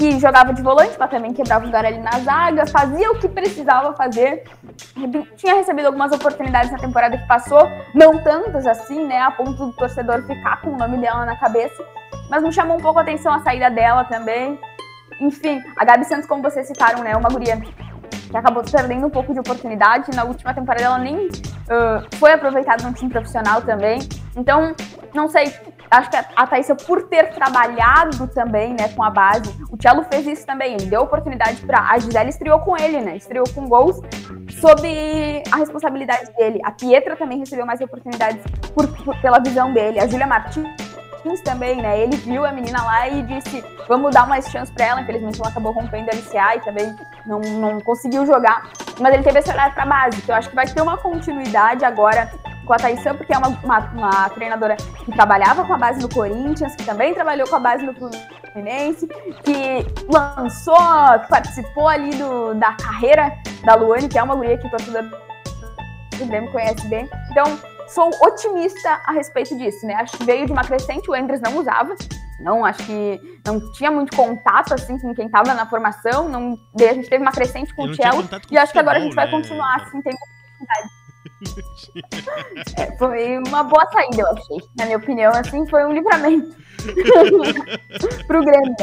que jogava de volante, mas também quebrava o ali na zaga, fazia o que precisava fazer. Tinha recebido algumas oportunidades na temporada que passou, não tantas assim, né, a ponto do torcedor ficar com o nome dela na cabeça, mas me chamou um pouco a atenção a saída dela também. Enfim, a Gabi Santos, como vocês citaram, né, uma guria que acabou perdendo um pouco de oportunidade. Na última temporada ela nem uh, foi aproveitada no time profissional também. Então, não sei, acho que a Thaisa, por ter trabalhado também, né, com a base, o Cello fez isso também, ele deu oportunidade para a Gisele estreou com ele, né, estreou com gols sob a responsabilidade dele. A Pietra também recebeu mais oportunidades por, por, pela visão dele. A Júlia Martins também, né? Ele viu a menina lá e disse: vamos dar mais chance para ela. Infelizmente, ela acabou rompendo a LCA e também não, não conseguiu jogar. Mas ele teve esse olhar para base, que eu acho que vai ter uma continuidade agora com a Thaísa, porque é uma, uma, uma, treinadora que trabalhava com a base no Corinthians, que também trabalhou com a base no Fluminense, que lançou, que participou ali do, da carreira da Luane, que é uma guria que o torcedor do Grêmio conhece bem. Então, sou otimista a respeito disso, né? Acho que veio de uma crescente, o Endres não usava, não, acho que não tinha muito contato assim com quem estava na formação, não, a gente teve uma crescente com o Cello, e acho que agora a gente vai né? continuar assim, tem oportunidade. É, foi uma boa saída, eu achei. Na minha opinião, assim, foi um livramento pro Grêmio.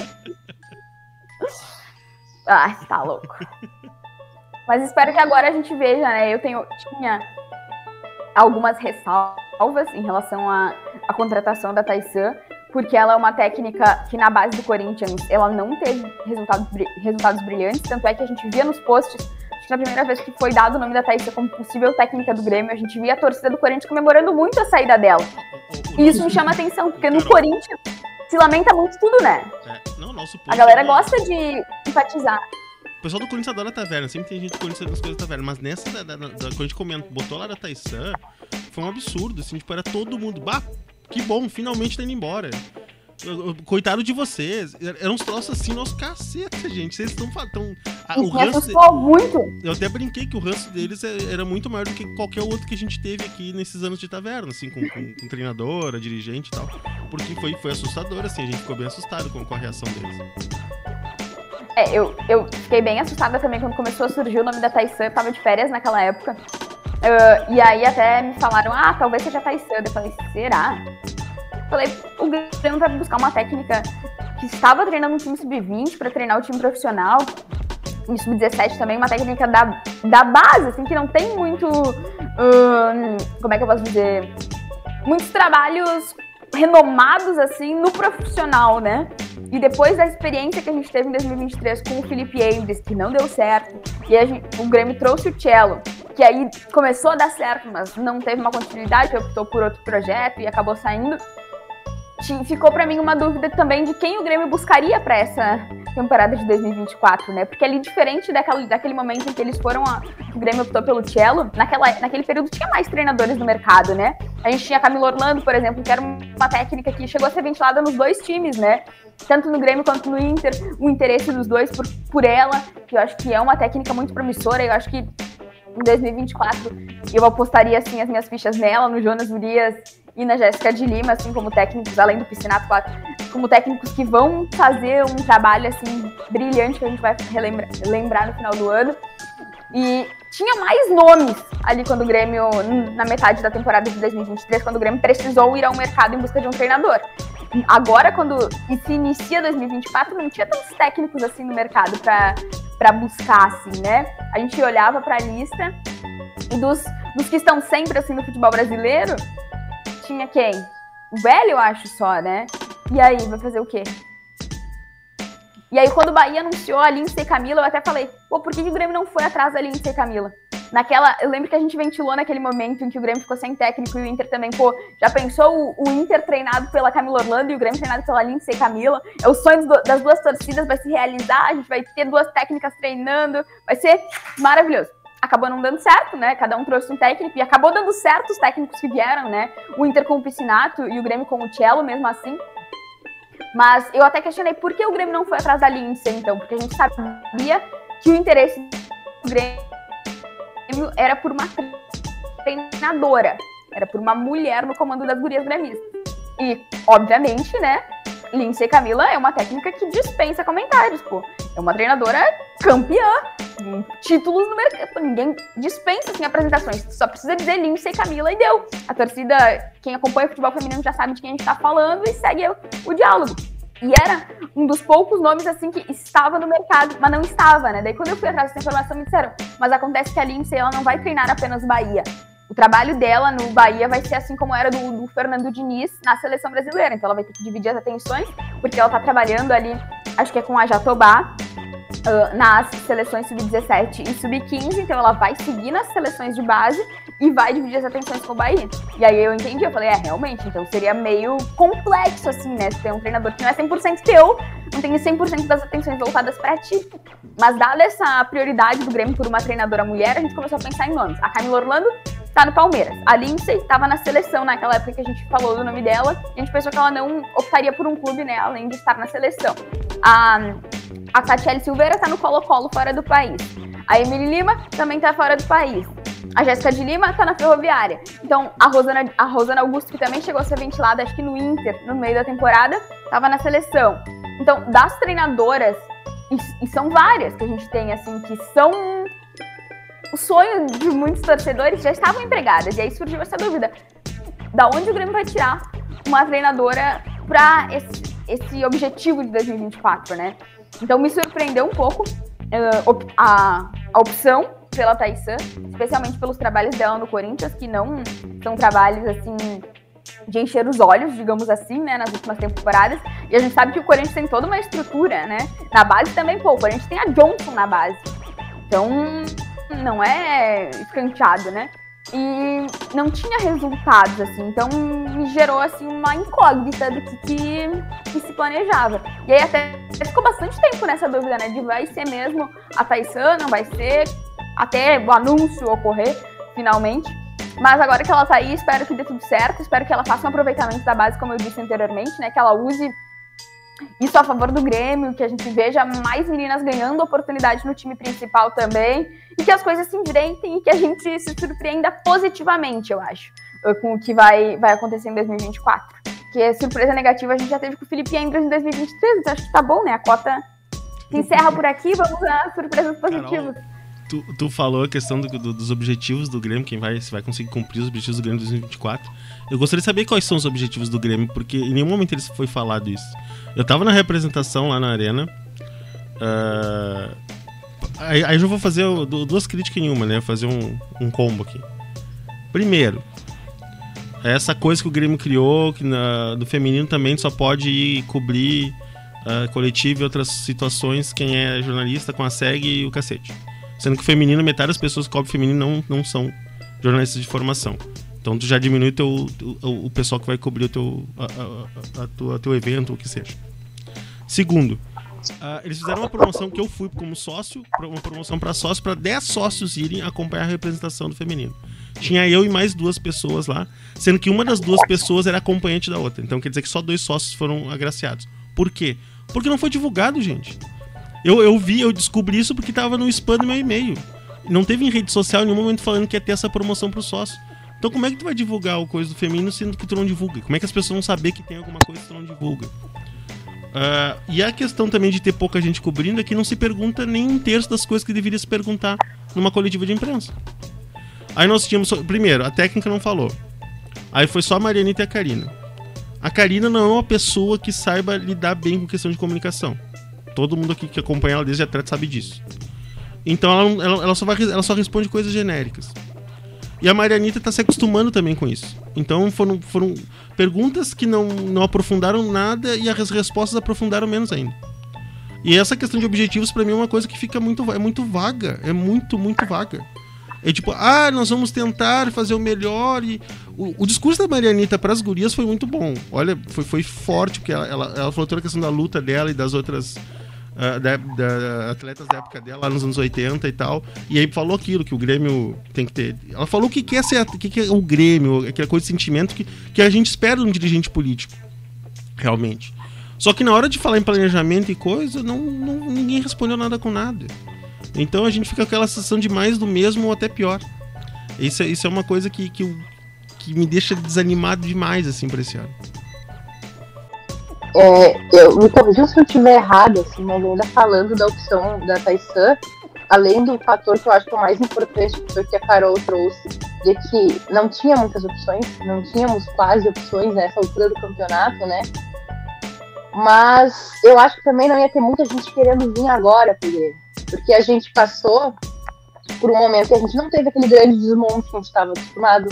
Ah, tá louco. Mas espero que agora a gente veja, né? Eu tenho, tinha algumas ressalvas em relação à, à contratação da Taisan, porque ela é uma técnica que na base do Corinthians ela não teve resultados, resultados brilhantes, tanto é que a gente via nos posts, na primeira vez que foi dado o nome da Thaisa como possível técnica do Grêmio, a gente via a torcida do Corinthians comemorando muito a saída dela. E isso me chama atenção, porque no Corinthians se lamenta muito tudo, né? É, não, nosso a galera gosta de enfatizar. O pessoal do Corinthians adora a taverna, sempre tem gente do Corinthians nas coisas da taverna, mas nessa, da, da, da, quando a gente comenta, botou lá da Taisan, foi um absurdo, assim, tipo, era todo mundo, bah, que bom, finalmente tá indo embora. Coitado de vocês. Era uns troços assim, nosso caceta, gente. Vocês estão falando. O ranço. Muito. Eu até brinquei que o ranço deles é, era muito maior do que qualquer outro que a gente teve aqui nesses anos de taverna, assim, com, com, com treinadora, dirigente e tal. Porque foi, foi assustador, assim, a gente ficou bem assustado com, com a reação deles. É, eu, eu fiquei bem assustada também quando começou a surgir o nome da Taisan. Eu tava de férias naquela época. Uh, e aí até me falaram, ah, talvez seja Taisanda. Eu falei, será? Falei, o Grêmio vai buscar uma técnica que estava treinando um time sub-20 para treinar o time profissional. Em sub-17 também, uma técnica da, da base, assim, que não tem muito. como é que eu posso dizer? Muitos trabalhos renomados, assim, no profissional, né? E depois da experiência que a gente teve em 2023 com o Felipe Endes, que não deu certo, e gente, o Grêmio trouxe o Cello, que aí começou a dar certo, mas não teve uma continuidade, optou por outro projeto e acabou saindo. Ficou para mim uma dúvida também de quem o Grêmio buscaria para essa temporada de 2024, né? Porque ali, diferente daquele, daquele momento em que eles foram, a, o Grêmio optou pelo Cello, naquela, naquele período tinha mais treinadores no mercado, né? A gente tinha Camilo Orlando, por exemplo, que era uma técnica que chegou a ser ventilada nos dois times, né? Tanto no Grêmio quanto no Inter, o interesse dos dois por, por ela, que eu acho que é uma técnica muito promissora, eu acho que em 2024 eu apostaria assim as minhas fichas nela, no Jonas Urias e na Jéssica de Lima, assim como técnicos, além do Piscinato, como técnicos que vão fazer um trabalho assim brilhante que a gente vai relembrar no final do ano. E tinha mais nomes ali quando o Grêmio, na metade da temporada de 2023, quando o Grêmio precisou ir ao mercado em busca de um treinador. Agora, quando se inicia 2024, não tinha tantos técnicos assim no mercado para buscar, assim, né? A gente olhava para a lista e dos, dos que estão sempre assim no futebol brasileiro, tinha quem? O velho, eu acho só, né? E aí, vai fazer o quê? E aí, quando o Bahia anunciou a Lindsay Camila, eu até falei, pô, por que, que o Grêmio não foi atrás da Lindsay Camila? Naquela, eu lembro que a gente ventilou naquele momento em que o Grêmio ficou sem técnico e o Inter também, pô, já pensou o, o Inter treinado pela Camila Orlando e o Grêmio treinado pela Lindsay Camila? É o sonho do, das duas torcidas vai se realizar, a gente vai ter duas técnicas treinando, vai ser maravilhoso. Acabou não dando certo, né? Cada um trouxe um técnico e acabou dando certo os técnicos que vieram, né? O Inter com o Piscinato e o Grêmio com o Cello, mesmo assim. Mas eu até questionei por que o Grêmio não foi atrás da Lindsay, então, porque a gente sabia que o interesse do Grêmio era por uma treinadora, era por uma mulher no comando das gurias gremistas. E, obviamente, né, Lindsay Camila é uma técnica que dispensa comentários, pô. É uma treinadora campeã, títulos no mercado. Ninguém dispensa assim, apresentações. Só precisa dizer Lindsay Camila e deu. A torcida, quem acompanha o futebol feminino já sabe de quem a gente tá falando e segue o, diálogo. E era um dos poucos nomes assim que estava no mercado, mas não estava, né? Daí quando eu fui atrás dessa informação, me disseram, mas acontece que a Lindsay ela não vai treinar apenas Bahia. O trabalho dela no Bahia vai ser assim como era do, do Fernando Diniz na seleção brasileira. Então ela vai ter que dividir as atenções, porque ela tá trabalhando ali, acho que é com a Jatobá, uh, nas seleções sub-17 e sub-15, então ela vai seguir nas seleções de base e vai dividir as atenções com o Bahia. E aí eu entendi, eu falei, é, realmente, então seria meio complexo, assim, né? Ter um treinador que não é 100% teu, não tem 100% das atenções voltadas para ti. Mas dada essa prioridade do Grêmio por uma treinadora mulher, a gente começou a pensar em nomes. A Camila Orlando tá no Palmeiras. A Lindsay estava na seleção naquela época que a gente falou do nome dela. A gente pensou que ela não optaria por um clube, né? Além de estar na seleção. A, a Tatiele Silveira tá no Colo-Colo, fora do país. A Emily Lima também tá fora do país. A Jéssica de Lima tá na Ferroviária. Então, a Rosana, a Rosana Augusto, que também chegou a ser ventilada, acho que no Inter, no meio da temporada, tava na seleção. Então, das treinadoras, e, e são várias que a gente tem, assim, que são o sonho de muitos torcedores já estavam empregadas. E aí surgiu essa dúvida: da onde o Grêmio vai tirar uma treinadora para esse, esse objetivo de 2024, né? Então me surpreendeu um pouco uh, a, a opção pela Thaísa, especialmente pelos trabalhos dela no Corinthians, que não são trabalhos assim de encher os olhos, digamos assim, né, nas últimas temporadas. E a gente sabe que o Corinthians tem toda uma estrutura, né? Na base também, pô, o Corinthians tem a Johnson na base. Então, não é escanteado, né? E não tinha resultados, assim, então me gerou, assim, uma incógnita do que, que, que se planejava. E aí até ficou bastante tempo nessa dúvida, né, de vai ser mesmo a Taisana, não vai ser, até o anúncio ocorrer, finalmente. Mas agora que ela tá aí, espero que dê tudo certo, espero que ela faça um aproveitamento da base, como eu disse anteriormente, né? Que ela use isso a favor do Grêmio, que a gente veja mais meninas ganhando oportunidade no time principal também, e que as coisas se endireitem e que a gente se surpreenda positivamente, eu acho, com o que vai, vai acontecer em 2024. Que a surpresa negativa a gente já teve com o Felipe Endres em 2023, então acho que tá bom, né? A cota se encerra por aqui, vamos a surpresas positivas. Tu, tu falou a questão do, do, dos objetivos do Grêmio, quem vai, se vai conseguir cumprir os objetivos do Grêmio em 2024. Eu gostaria de saber quais são os objetivos do Grêmio, porque em nenhum momento eles foi falado isso. Eu tava na representação lá na arena. Uh, aí, aí eu vou fazer duas críticas em uma, né? Fazer um, um combo aqui. Primeiro, essa coisa que o Grêmio criou, que na, do feminino também só pode ir cobrir uh, coletivo e outras situações quem é jornalista com a SEG e o cacete. Sendo que feminino, metade das pessoas que cobrem feminino não, não são jornalistas de formação. Então tu já diminui teu, o, o pessoal que vai cobrir o teu, a, a, a, tua, teu evento, o que seja. Segundo, uh, eles fizeram uma promoção que eu fui como sócio, uma promoção para sócio, para 10 sócios irem acompanhar a representação do feminino. Tinha eu e mais duas pessoas lá, sendo que uma das duas pessoas era acompanhante da outra. Então quer dizer que só dois sócios foram agraciados. Por quê? Porque não foi divulgado, gente. Eu, eu vi, eu descobri isso porque tava no spam do meu e-mail. Não teve em rede social nenhum momento falando que ia ter essa promoção pro sócio. Então como é que tu vai divulgar o coisa do feminino sendo que tu não divulga? Como é que as pessoas vão saber que tem alguma coisa que tu não divulga? Uh, e a questão também de ter pouca gente cobrindo é que não se pergunta nem um terço das coisas que deveria se perguntar numa coletiva de imprensa. Aí nós tínhamos. Primeiro, a técnica não falou. Aí foi só a Marianita e a Karina. A Karina não é uma pessoa que saiba lidar bem com questão de comunicação. Todo mundo aqui que acompanha ela desde atleta sabe disso. Então ela, ela, ela, só vai, ela só responde coisas genéricas. E a Marianita tá se acostumando também com isso. Então foram, foram perguntas que não, não aprofundaram nada e as respostas aprofundaram menos ainda. E essa questão de objetivos para mim é uma coisa que fica muito, é muito vaga. É muito, muito vaga. É tipo, ah, nós vamos tentar fazer o melhor. E o, o discurso da Marianita para as gurias foi muito bom. Olha, foi, foi forte, porque ela, ela, ela falou toda a questão da luta dela e das outras uh, da, da, atletas da época dela, lá nos anos 80 e tal. E aí falou aquilo, que o Grêmio tem que ter. Ela falou o que, que, é, ser, que, que é o Grêmio, aquela coisa de sentimento que, que a gente espera de um dirigente político. Realmente. Só que na hora de falar em planejamento e coisa, não, não, ninguém respondeu nada com nada. Então a gente fica com aquela sensação de mais do mesmo ou até pior. Isso, é, isso é uma coisa que, que, que me deixa desanimado demais, assim, pra esse ano. É, eu me corrija se eu estiver errado, assim, mas ainda falando da opção da Taisan, além do fator que eu acho que é o mais importante, foi que a Carol trouxe, de que não tinha muitas opções, não tínhamos quase opções nessa altura do campeonato, né? Mas eu acho que também não ia ter muita gente querendo vir agora porque, porque a gente passou por um momento que a gente não teve aquele grande desmonte que a gente estava acostumado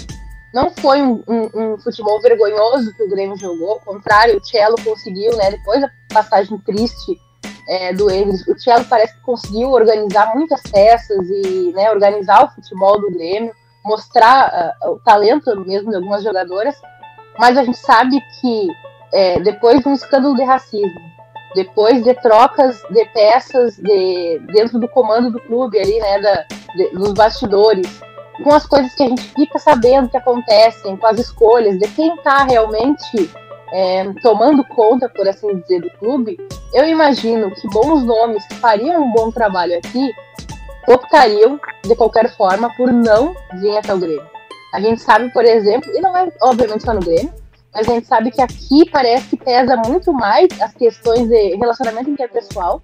não foi um, um, um, futebol vergonhoso que o Grêmio jogou, ao contrário, o Cello conseguiu, né, depois da passagem triste é, do Endres, o Cello parece que conseguiu organizar muitas peças e né, organizar o futebol do Grêmio, mostrar uh, o talento mesmo de algumas jogadoras, mas a gente sabe que é, depois de um escândalo de racismo, depois de trocas de peças de, dentro do comando do clube ali, né, da, de, dos bastidores, com as coisas que a gente fica sabendo que acontecem, com as escolhas de quem está realmente é, tomando conta, por assim dizer, do clube, eu imagino que bons nomes que fariam um bom trabalho aqui optariam, de qualquer forma, por não vir até o Grêmio. A gente sabe, por exemplo, e não é obviamente só no Grêmio, mas a gente sabe que aqui parece que pesa muito mais as questões de relacionamento interpessoal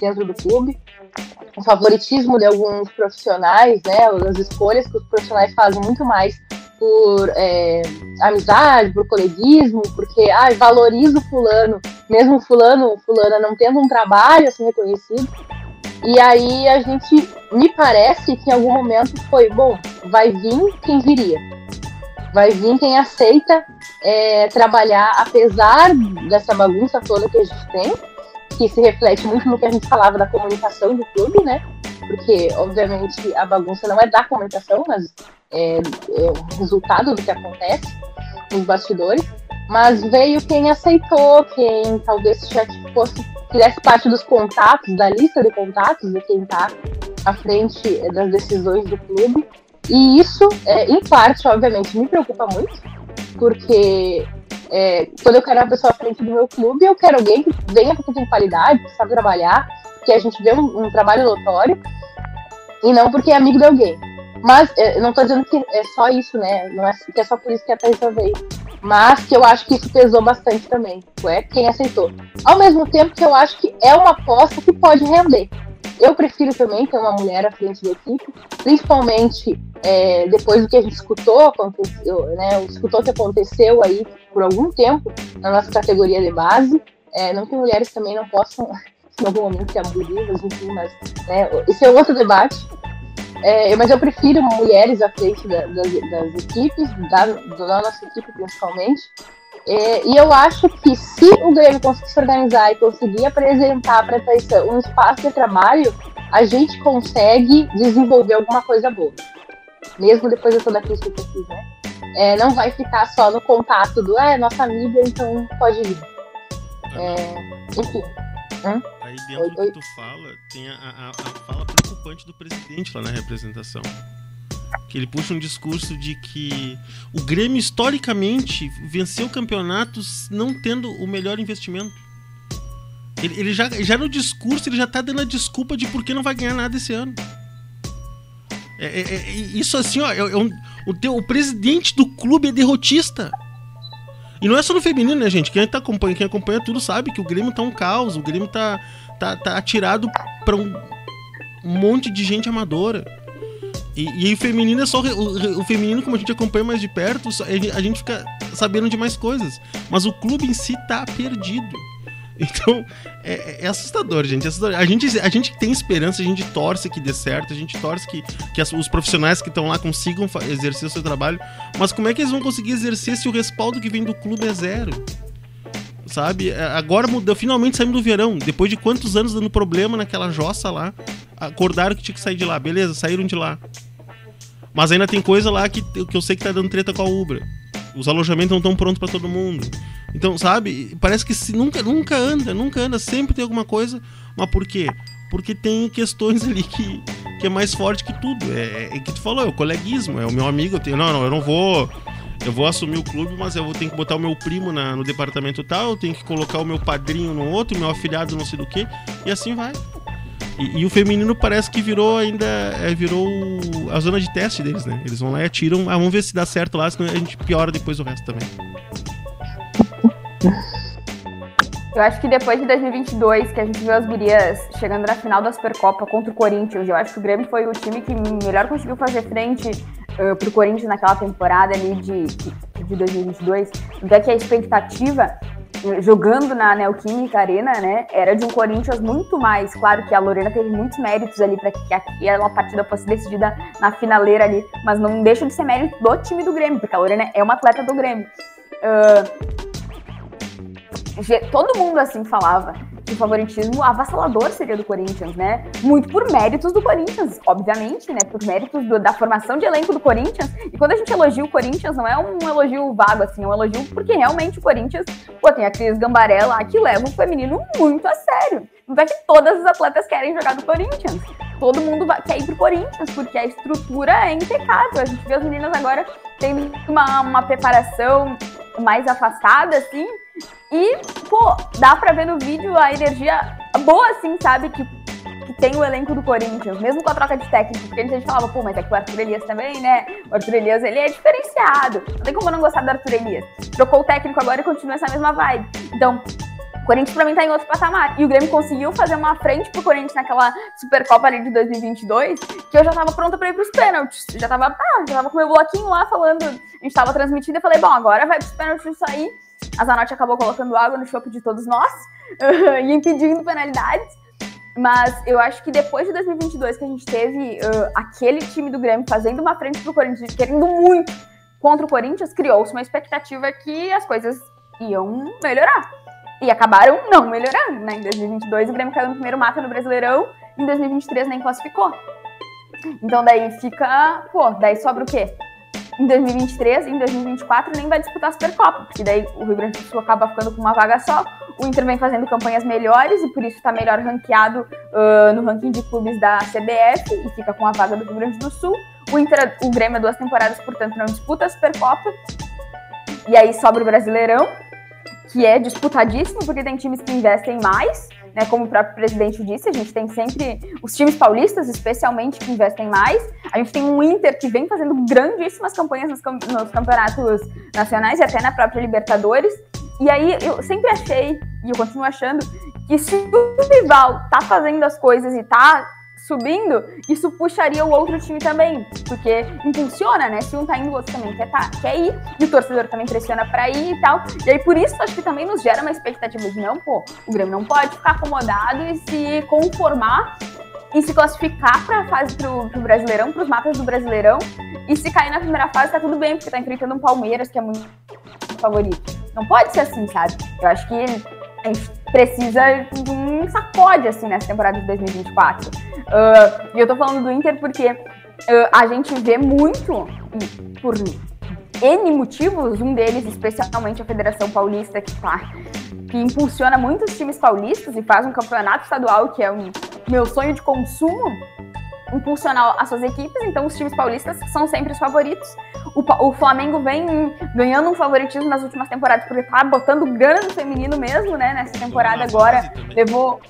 dentro do clube. O favoritismo de alguns profissionais, né, as escolhas que os profissionais fazem muito mais por é, amizade, por coleguismo, porque ah, valorizo fulano, mesmo fulano, fulana não tendo um trabalho assim reconhecido. E aí a gente me parece que em algum momento foi, bom, vai vir quem viria. Vai vir quem aceita é, trabalhar apesar dessa bagunça toda que a gente tem, que se reflete muito no que a gente falava da comunicação do clube, né? Porque, obviamente, a bagunça não é da comunicação, mas é, é o resultado do que acontece nos bastidores. Mas veio quem aceitou, quem talvez já fosse, fizesse parte dos contatos, da lista de contatos de quem está à frente das decisões do clube. E isso, é, em parte, obviamente, me preocupa muito, porque é, quando eu quero uma pessoa à frente do meu clube, eu quero alguém que venha porque tem qualidade, que sabe trabalhar, que a gente vê um, um trabalho notório, e não porque é amigo de alguém. Mas é, eu não estou dizendo que é só isso, né? Não é que é só por isso que a Thaisa veio. Mas que eu acho que isso pesou bastante também. É quem aceitou. Ao mesmo tempo que eu acho que é uma aposta que pode render. Eu prefiro também ter uma mulher à frente da equipe, principalmente é, depois do que a gente escutou, aconteceu, né, escutou que aconteceu aí por algum tempo na nossa categoria de base. É, não que mulheres também não possam, em algum momento, ser abusivas, enfim, mas né, esse é outro debate. É, mas eu prefiro mulheres à frente da, das, das, equipes, da, da nossa equipe principalmente. É, e eu acho que se o Grêmio conseguir se organizar e conseguir apresentar para a Taição um espaço de trabalho, a gente consegue desenvolver alguma coisa boa mesmo depois de toda a crítica que eu fiz, né? É, não vai ficar só no contato do, ah, é nossa amiga, então pode ir. É, enfim. Hum? Aí dentro oi, do oi. que tu fala, tem a, a, a, fala preocupante do presidente lá na representação. Que ele puxa um discurso de que o Grêmio, historicamente, venceu campeonatos não tendo o melhor investimento. Ele, ele já, já no discurso, ele já tá dando a desculpa de por que não vai ganhar nada esse ano. É, é, é, isso assim, ó, é, é um, o, teu, o presidente do clube é derrotista. E não é só no feminino, né, gente? Quem, tá acompanha, quem acompanha tudo sabe que o Grêmio tá um caos, o Grêmio tá, tá, tá atirado pra um monte de gente amadora. E, e o feminino é só. O, o, feminino, como a gente acompanha mais de perto, a gente fica sabendo de mais coisas. Mas o clube em si tá perdido. Então, é, é, assustador, gente. É assustador. A, gente a gente tem esperança, a gente torce que dê certo, a gente torce que, que as, os profissionais que estão lá consigam exercer o seu trabalho. Mas como é que eles vão conseguir exercer se o respaldo que vem do clube é zero? Sabe? É, agora mudou, finalmente saímos do verão. Depois de quantos anos dando problema naquela jossa lá, acordaram que tinha que sair de lá. Beleza, saíram de lá. Mas ainda tem coisa lá que, que eu sei que tá dando treta com a Ubra. Os alojamentos não estão prontos para todo mundo. Então, sabe? Parece que se nunca, nunca anda, nunca anda, sempre tem alguma coisa. Mas por quê? Porque tem questões ali que, que é mais forte que tudo. É, é, é que tu falou, é o coleguismo, é o meu amigo. Eu tenho, não, não, eu não vou. Eu vou assumir o clube, mas eu vou ter que botar o meu primo na, no departamento tal, eu tenho que colocar o meu padrinho no outro, meu afilhado não sei do que, e assim vai. E, e, o feminino parece que virou ainda. É, virou a zona de teste deles, né? Eles vão lá e atiram. Ah, vamos ver se dá certo lá, senão a gente piora depois o resto também. Eu acho que depois de 2022, que a gente viu as gurias chegando na final da Supercopa contra o Corinthians, eu acho que o Grêmio foi o time que melhor conseguiu fazer frente uh, pro Corinthians naquela temporada ali de, de 2022. Então é que a expectativa jogando na Neoquímica Arena, né, era de um Corinthians muito mais. Claro que a Lorena teve muitos méritos ali para que aquela partida fosse decidida na finaleira ali, mas não deixa de ser mérito do time do Grêmio, porque a Lorena é uma atleta do Grêmio. Uh, todo mundo assim falava o favoritismo avassalador seria do Corinthians, né? Muito por méritos do Corinthians, obviamente, né? Por méritos do, da formação de elenco do Corinthians. E quando a gente elogia o Corinthians, não é um elogio vago, assim, é um elogio porque realmente o Corinthians, pô, tem a Cris Gambaré lá que leva o feminino muito a sério. Não é que todas as atletas querem jogar do Corinthians. Todo mundo vai, quer ir pro Corinthians, porque a estrutura é impecável. A gente vê as meninas agora tendo uma, uma preparação mais afastada, assim, e, pô, dá pra ver no vídeo a energia boa, assim, sabe? Que, que tem o elenco do Corinthians, mesmo com a troca de técnico, porque a gente falava, pô, mas é que o Arthur Elias também, né? O Arthur Elias, ele é diferenciado. Não tem como não gostar do Arthur Elias. Trocou o técnico agora e continua essa mesma vibe. Então, O Corinthians pra mim tá em outro patamar. E o Grêmio conseguiu fazer uma frente pro Corinthians naquela Supercopa ali de 2022, que eu já tava pronta pra ir pros pênaltis. Já tava, ah, já tava com meu bloquinho lá falando, a gente tava transmitindo, eu falei, bom, agora vai pros pênaltis isso aí. A Zanotti acabou colocando água no chope de todos nós e impedindo penalidades. Mas eu acho que depois de 2022, que a gente teve uh, aquele time do Grêmio fazendo uma frente pro Corinthians, querendo muito contra o Corinthians, criou-se uma expectativa que as coisas iam melhorar. E acabaram não melhorando, né? Em 2022 o Grêmio caiu no primeiro mata no Brasileirão, em 2023 nem classificou. Então daí fica, pô, daí sobra o quê? Em 2023, em 2024 nem vai disputar a Supercopa, porque daí o Rio Grande do Sul acaba ficando com uma vaga só. O Inter vem fazendo campanhas melhores e por isso está melhor ranqueado uh, no ranking de clubes da CBF e fica com a vaga do Rio Grande do Sul. O Inter, o Grêmio, há duas temporadas, portanto, não disputa a Supercopa. E aí sobra o Brasileirão, que é disputadíssimo, porque tem times que investem mais, né? Como o próprio presidente disse, a gente tem sempre os times paulistas, especialmente, que investem mais. A gente tem um Inter que vem fazendo grandíssimas campanhas nos, nos campeonatos nacionais e até na própria Libertadores. E aí eu sempre achei, e eu continuo achando, que se o rival tá fazendo as coisas e tá subindo, isso puxaria o outro time também, porque impulsiona, né? Se um tá indo, o outro também quer, tá, quer ir, e o torcedor também pressiona para ir e tal. E aí por isso acho que também nos gera uma expectativa de não, pô, o Grêmio não pode ficar acomodado e se conformar e se classificar para a fase pro, pro Brasileirão, para os mapas do Brasileirão, e se cair na primeira fase tá tudo bem, porque tá enfrentando um Palmeiras que é muito favorito. Não pode ser assim, sabe? Eu acho que a gente precisa de um sacode assim nessa temporada de 2024. Uh, e eu tô falando do Inter porque uh, a gente vê muito, por N motivos, um deles especialmente a Federação Paulista, que, tá, que impulsiona muitos times paulistas e faz um campeonato estadual que é um meu sonho de consumo impulsionar as suas equipes, então os times paulistas são sempre os favoritos. O, o, Flamengo vem ganhando um favoritismo nas últimas temporadas, porque tá botando grana no feminino mesmo, né? Nessa temporada agora. Levou.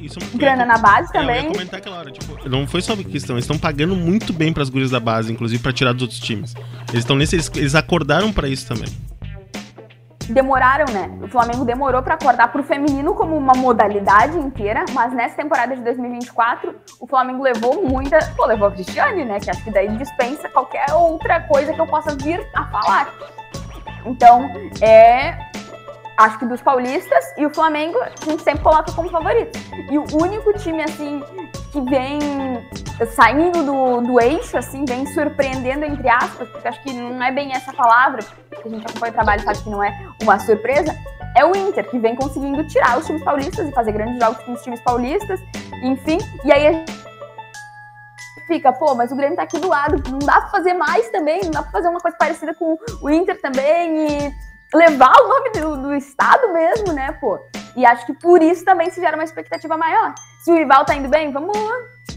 Isso é grana na base também. Eu ia comentar aquela hora, tipo, não foi só questão, eles estão pagando muito bem para as gurias da base, inclusive para tirar dos outros times. Eles estão nesse, eles, eles acordaram para isso também demoraram, né? O Flamengo demorou para acordar pro feminino como uma modalidade inteira, mas nessa temporada de 2024, o Flamengo levou muita. Pô, levou a Cristiane, né? Que acho que daí dispensa qualquer outra coisa que eu possa vir a falar. Então, é. Acho que dos paulistas e o Flamengo a gente sempre coloca como favorito. E o único time, assim, que vem saindo do, do eixo, assim, vem surpreendendo, entre aspas, porque acho que não é bem essa palavra, que a gente acompanha o trabalho sabe que não é uma surpresa, é o Inter, que vem conseguindo tirar os times paulistas e fazer grandes jogos com os times paulistas, enfim, e aí a gente fica, pô, mas o Grêmio tá aqui do lado, não dá pra fazer mais também, não dá pra fazer uma coisa parecida com o Inter também e levar o nome do, do estado mesmo, né, pô. E acho que por isso também se gera uma expectativa maior. Se o rival tá indo bem, vamos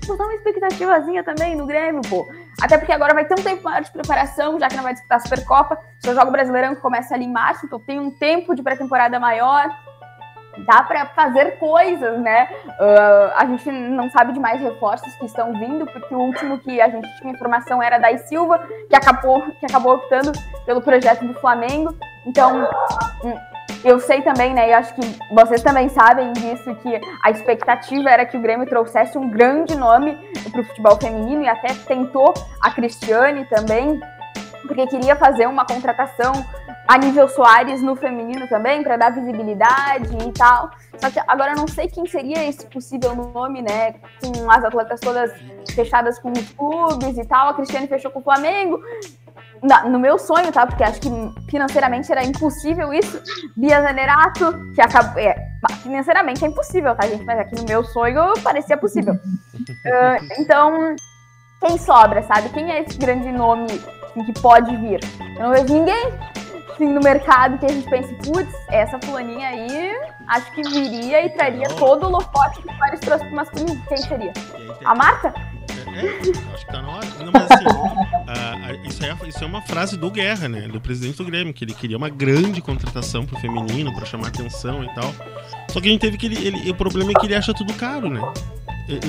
botar uma expectativazinha também no Grêmio, pô. Até porque agora vai ter um tempo maior de preparação, já que não vai disputar a Supercopa. Só joga o Brasileirão que começa ali em março, então tem um tempo de pré-temporada maior. Dá para fazer coisas, né? Uh, a gente não sabe de mais reforços que estão vindo, porque o último que a gente tinha informação era da Silva, que acabou, que acabou optando pelo projeto do Flamengo. Então, hum, eu sei também, né, e acho que vocês também sabem disso, que a expectativa era que o Grêmio trouxesse um grande nome para o futebol feminino e até tentou a Cristiane também, porque queria fazer uma contratação a nível Soares no feminino também, para dar visibilidade e tal. Só que agora eu não sei quem seria esse possível nome, né? Com as atletas todas fechadas com os clubes e tal. A Cristiane fechou com o Flamengo no meu sonho, tá? Porque acho que financeiramente era impossível isso. Bia Zanerato, que acabou. É, financeiramente é impossível, tá, gente? Mas aqui no meu sonho parecia possível. Uh, então, quem sobra, sabe? Quem é esse grande nome assim, que pode vir? Eu não vejo ninguém assim, no mercado que a gente pense, putz, essa fulaninha aí acho que viria e traria todo o lofote que o Paris trouxe pro masculino. Quem seria? A Marta? É, acho que tá na hora. Não, mas assim, a, a, isso, é, isso é uma frase do Guerra, né? Do presidente do Grêmio, que ele queria uma grande contratação pro feminino, pra chamar atenção e tal. Só que a gente teve que ele, ele, o problema é que ele acha tudo caro, né?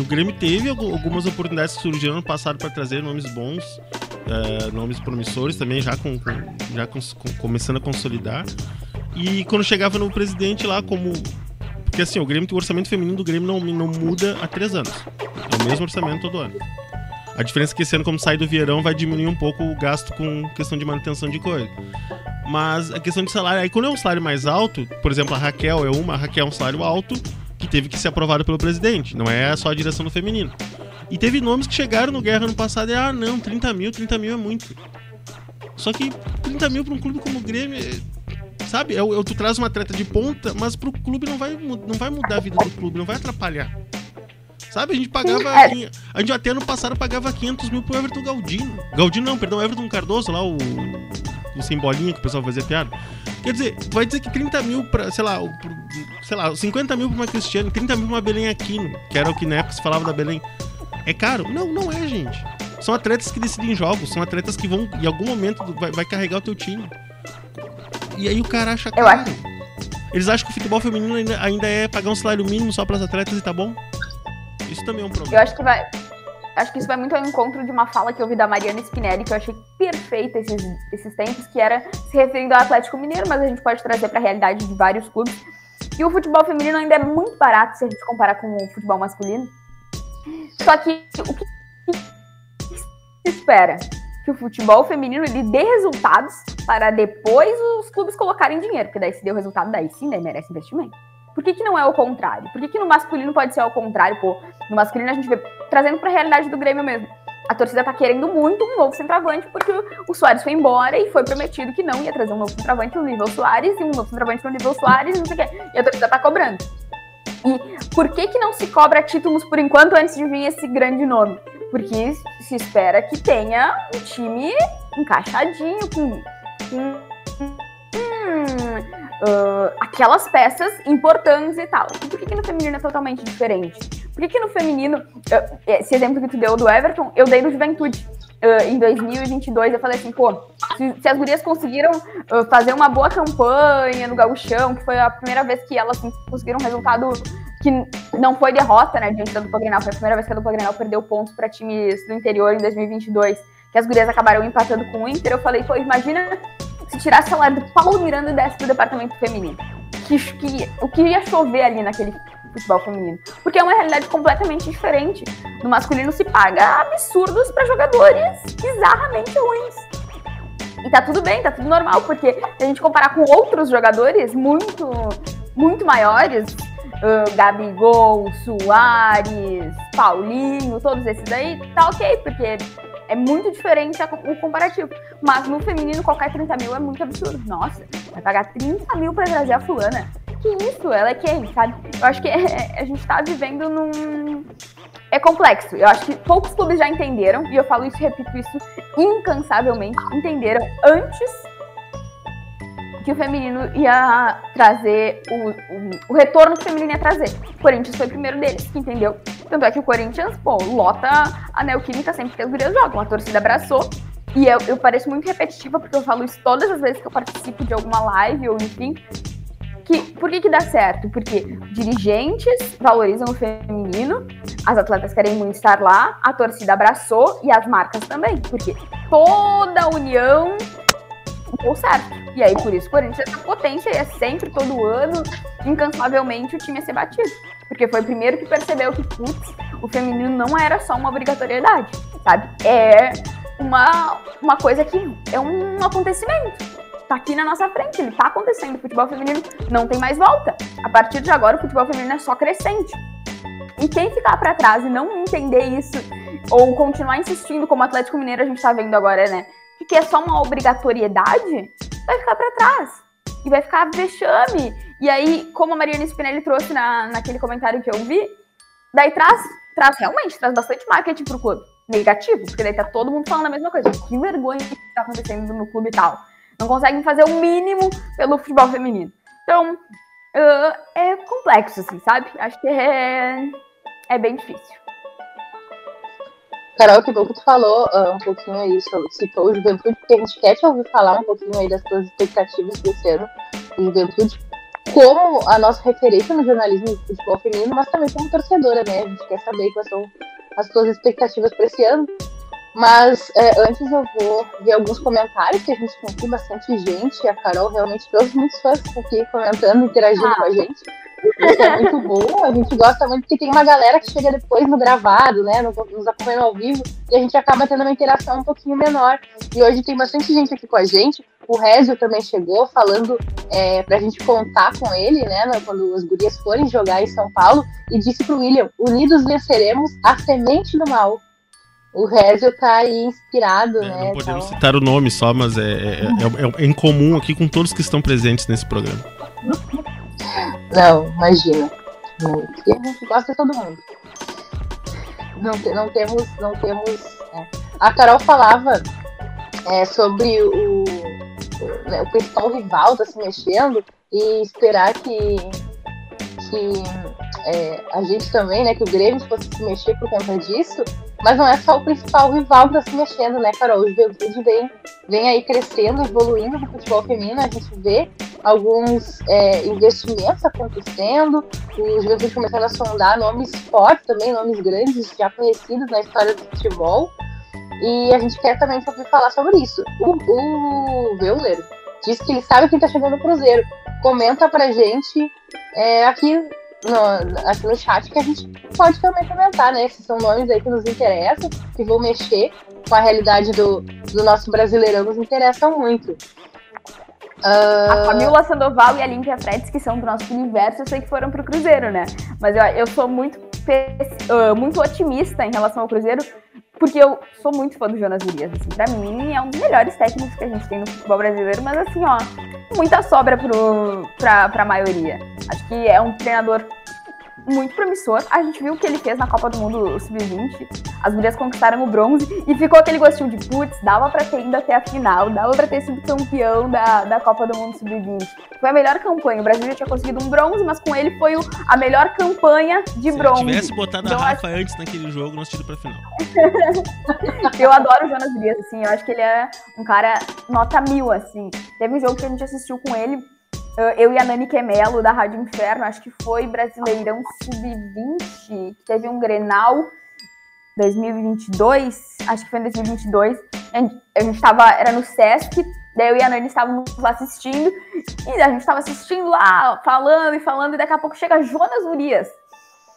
O Grêmio teve algumas oportunidades que surgiram no passado para trazer nomes bons, uh, nomes promissores também, já, com, com já com, com, começando a consolidar. E quando chegava no presidente lá, como. Porque assim, o Grêmio, o orçamento feminino do Grêmio não, não muda há três anos. É o mesmo orçamento todo ano. A diferença é que esse ano, como sai do Vieirão, vai diminuir um pouco o gasto com questão de manutenção de coisa. Mas a questão de salário, aí quando é um salário mais alto, por exemplo, a Raquel é uma, a Raquel é um salário alto que teve que ser aprovado pelo presidente, não é só a direção do feminino. E teve nomes que chegaram no Guerra no passado e, ah, não, 30 mil, 30 mil é muito. Só que 30 mil para um clube como o Grêmio, é, sabe? É, é, tu traz uma atleta de ponta, mas pro clube não vai, não vai mudar a vida do clube, não vai atrapalhar. Sabe, a gente pagava. É. A gente até ano passado pagava 500 mil pro Everton Galdino. Galdino não, perdão, Everton Cardoso lá, o. O sem bolinha que o pessoal fazia piada. Quer dizer, vai dizer que 30 mil pra, sei lá, sei lá, 50 mil pra uma Cristiane, 30 mil pra uma Belém Aquino, que era o que na época se falava da Belém. É caro? Não, não é, gente. São atletas que decidem jogos, são atletas que vão, em algum momento, vai, vai carregar o teu time. E aí o cara acha caro. Acho... Eles acham que o futebol feminino ainda, ainda é pagar um salário mínimo só para as atletas e tá bom? Isso também é um problema. Eu acho que vai. Acho que isso vai muito ao encontro de uma fala que eu ouvi da Mariana Spinelli, que eu achei perfeita esses, esses tempos, que era se referindo ao Atlético Mineiro, mas a gente pode trazer para a realidade de vários clubes. E o futebol feminino ainda é muito barato se a gente comparar com o futebol masculino. Só que o que se espera? Que o futebol feminino ele dê resultados para depois os clubes colocarem dinheiro, porque daí se deu resultado, daí sim, daí merece investimento. Por que, que não é o contrário? Por que, que no masculino pode ser ao contrário? Pô, no masculino a gente vê trazendo para a realidade do Grêmio mesmo. A torcida tá querendo muito um novo centroavante, porque o Soares foi embora e foi prometido que não ia trazer um novo centroavante no nível Soares e um novo centroavante no nível Soares, não sei o quê. E a torcida tá cobrando. E por que, que não se cobra títulos por enquanto antes de vir esse grande nome? Porque se espera que tenha um time encaixadinho, com, com uh, aquelas peças importantes e tal. E por que, que no feminino é totalmente diferente? Por que, que no feminino, esse exemplo que tu deu do Everton, eu dei no Juventude. Uh, em 2022, eu falei assim, pô, se, se as gurias conseguiram uh, fazer uma boa campanha no gauchão, que foi a primeira vez que elas assim, conseguiram um resultado que não foi derrota, né, diante da dupla Grenal, foi a primeira vez que a dupla Grenal perdeu pontos para times do interior em 2022, que as gurias acabaram empatando com o Inter, eu falei, pô, imagina se tirasse o salário do Paulo Miranda e desse pro departamento feminino. Que, que, o que ia chover ali naquele futebol feminino. Porque é uma realidade completamente diferente. No masculino se paga absurdos para jogadores bizarramente ruins. E tá tudo bem, tá tudo normal, porque se a gente comparar com outros jogadores muito, muito maiores, uh, Gabigol, Soares, Paulinho, todos esses aí, tá ok, porque é muito diferente o comparativo. Mas no feminino, qualquer 30 mil é muito absurdo. Nossa, vai pagar 30 mil pra trazer a fulana. Que isso? Ela é quem, sabe? Eu acho que é, a gente tá vivendo num. É complexo. Eu acho que poucos clubes já entenderam, e eu falo isso e repito isso incansavelmente, entenderam antes que o feminino ia trazer, o, o, o, retorno que o feminino ia trazer. O Corinthians foi o primeiro deles, entendeu? Tanto é que o Corinthians, pô, lota a Neoquímica sempre que as gurias jogam. A torcida abraçou. E eu, eu pareço muito repetitiva, porque eu falo isso todas as vezes que eu participo de alguma live ou enfim. Que, por que, que dá certo? Porque dirigentes valorizam o feminino, as atletas querem muito estar lá, a torcida abraçou e as marcas também. Porque toda a união deu certo. E aí, por isso, o Corinthians é essa potência e é sempre, todo ano, incansavelmente, o time a ser batido. Porque foi o primeiro que percebeu que, putz, o feminino não era só uma obrigatoriedade, sabe? É uma, uma coisa que é um acontecimento. Tá aqui na nossa frente, ele tá acontecendo. O futebol feminino não tem mais volta. A partir de agora, o futebol feminino é só crescente. E quem ficar para trás e não entender isso, ou continuar insistindo, como o Atlético Mineiro a gente tá vendo agora, né? Que é só uma obrigatoriedade, vai ficar para trás. E vai ficar vexame. E aí, como a Mariana Spinelli trouxe na, naquele comentário que eu vi, daí traz, traz realmente, traz bastante marketing pro clube. Negativo, porque daí tá todo mundo falando a mesma coisa. Que vergonha que tá acontecendo no clube e tal. Não conseguem fazer o mínimo pelo futebol feminino. Então, uh, é complexo, assim, sabe? Acho que é, é bem difícil. Carol, que bom que tu falou uh, um pouquinho aí, citou o Juventude, porque a gente quer te ouvir falar um pouquinho aí das tuas expectativas desse ano do Juventude, como a nossa referência no jornalismo de futebol feminino, mas também como torcedora, né? A gente quer saber quais são as tuas expectativas para esse ano. Mas é, antes eu vou ver alguns comentários, que a gente tem aqui bastante gente. A Carol realmente trouxe muitos fãs aqui comentando, interagindo ah. com a gente. Isso é muito bom. A gente gosta muito porque tem uma galera que chega depois no gravado, né? Nos acompanhando ao vivo, e a gente acaba tendo uma interação um pouquinho menor. E hoje tem bastante gente aqui com a gente. O Rezio também chegou falando é, pra gente contar com ele, né? Quando as gurias forem jogar em São Paulo, e disse pro William: Unidos venceremos a semente do mal. O Rezio tá aí inspirado, é, né? Não podemos citar o nome só, mas é, é, é, é, em comum aqui com todos que estão presentes nesse programa. Não, imagina. Aqui a gente gosta de todo mundo. Não, não temos. Não temos é. A Carol falava é, sobre o, o, né, o principal rival tá se mexendo e esperar que, que é, a gente também, né, que o Grêmio fosse se mexer por conta disso, mas não é só o principal rival que está se mexendo, né, Carol? O Juventude vem, vem aí crescendo, evoluindo no futebol feminino, a gente vê alguns é, investimentos acontecendo, o Juventude começando a sondar nomes fortes também, nomes grandes, já conhecidos na história do futebol, e a gente quer também saber falar sobre isso. O, o diz que ele sabe quem está chegando no Cruzeiro. Comenta pra gente é, aqui no, aqui no chat que a gente pode também comentar, né? Esses são nomes aí que nos interessam, que vão mexer com a realidade do, do nosso brasileirão, nos interessam muito. Uh... A Camila Sandoval e a Límpia Fredes, que são do nosso universo, eu sei que foram pro Cruzeiro, né? Mas eu, eu sou muito, muito otimista em relação ao Cruzeiro, porque eu sou muito fã do Jonas Urias. Assim, pra mim, é um dos melhores técnicos que a gente tem no futebol brasileiro, mas assim, ó, muita sobra pro, pra, pra maioria. Acho que é um treinador muito promissor. A gente viu o que ele fez na Copa do Mundo Sub-20. As mulheres conquistaram o bronze e ficou aquele gostinho de putz, dava pra ter ido até a final, dava pra ter sido campeão da, da Copa do Mundo Sub-20. Foi a melhor campanha. O Brasil já tinha conseguido um bronze, mas com ele foi o, a melhor campanha de Se bronze. Se tivesse botado então, a Rafa acho... antes naquele jogo, nós tínhamos pra final. eu adoro o Jonas Dias, assim. Eu acho que ele é um cara nota mil, assim. Teve um jogo que a gente assistiu com ele eu e a Nani Quemelo, da Rádio Inferno, acho que foi Brasileirão Sub-20, que teve um Grenal 2022, acho que foi em 2022. A gente estava, era no Sesc, daí eu e a Nani estávamos lá assistindo, e a gente estava assistindo lá, falando e falando, e daqui a pouco chega Jonas Urias.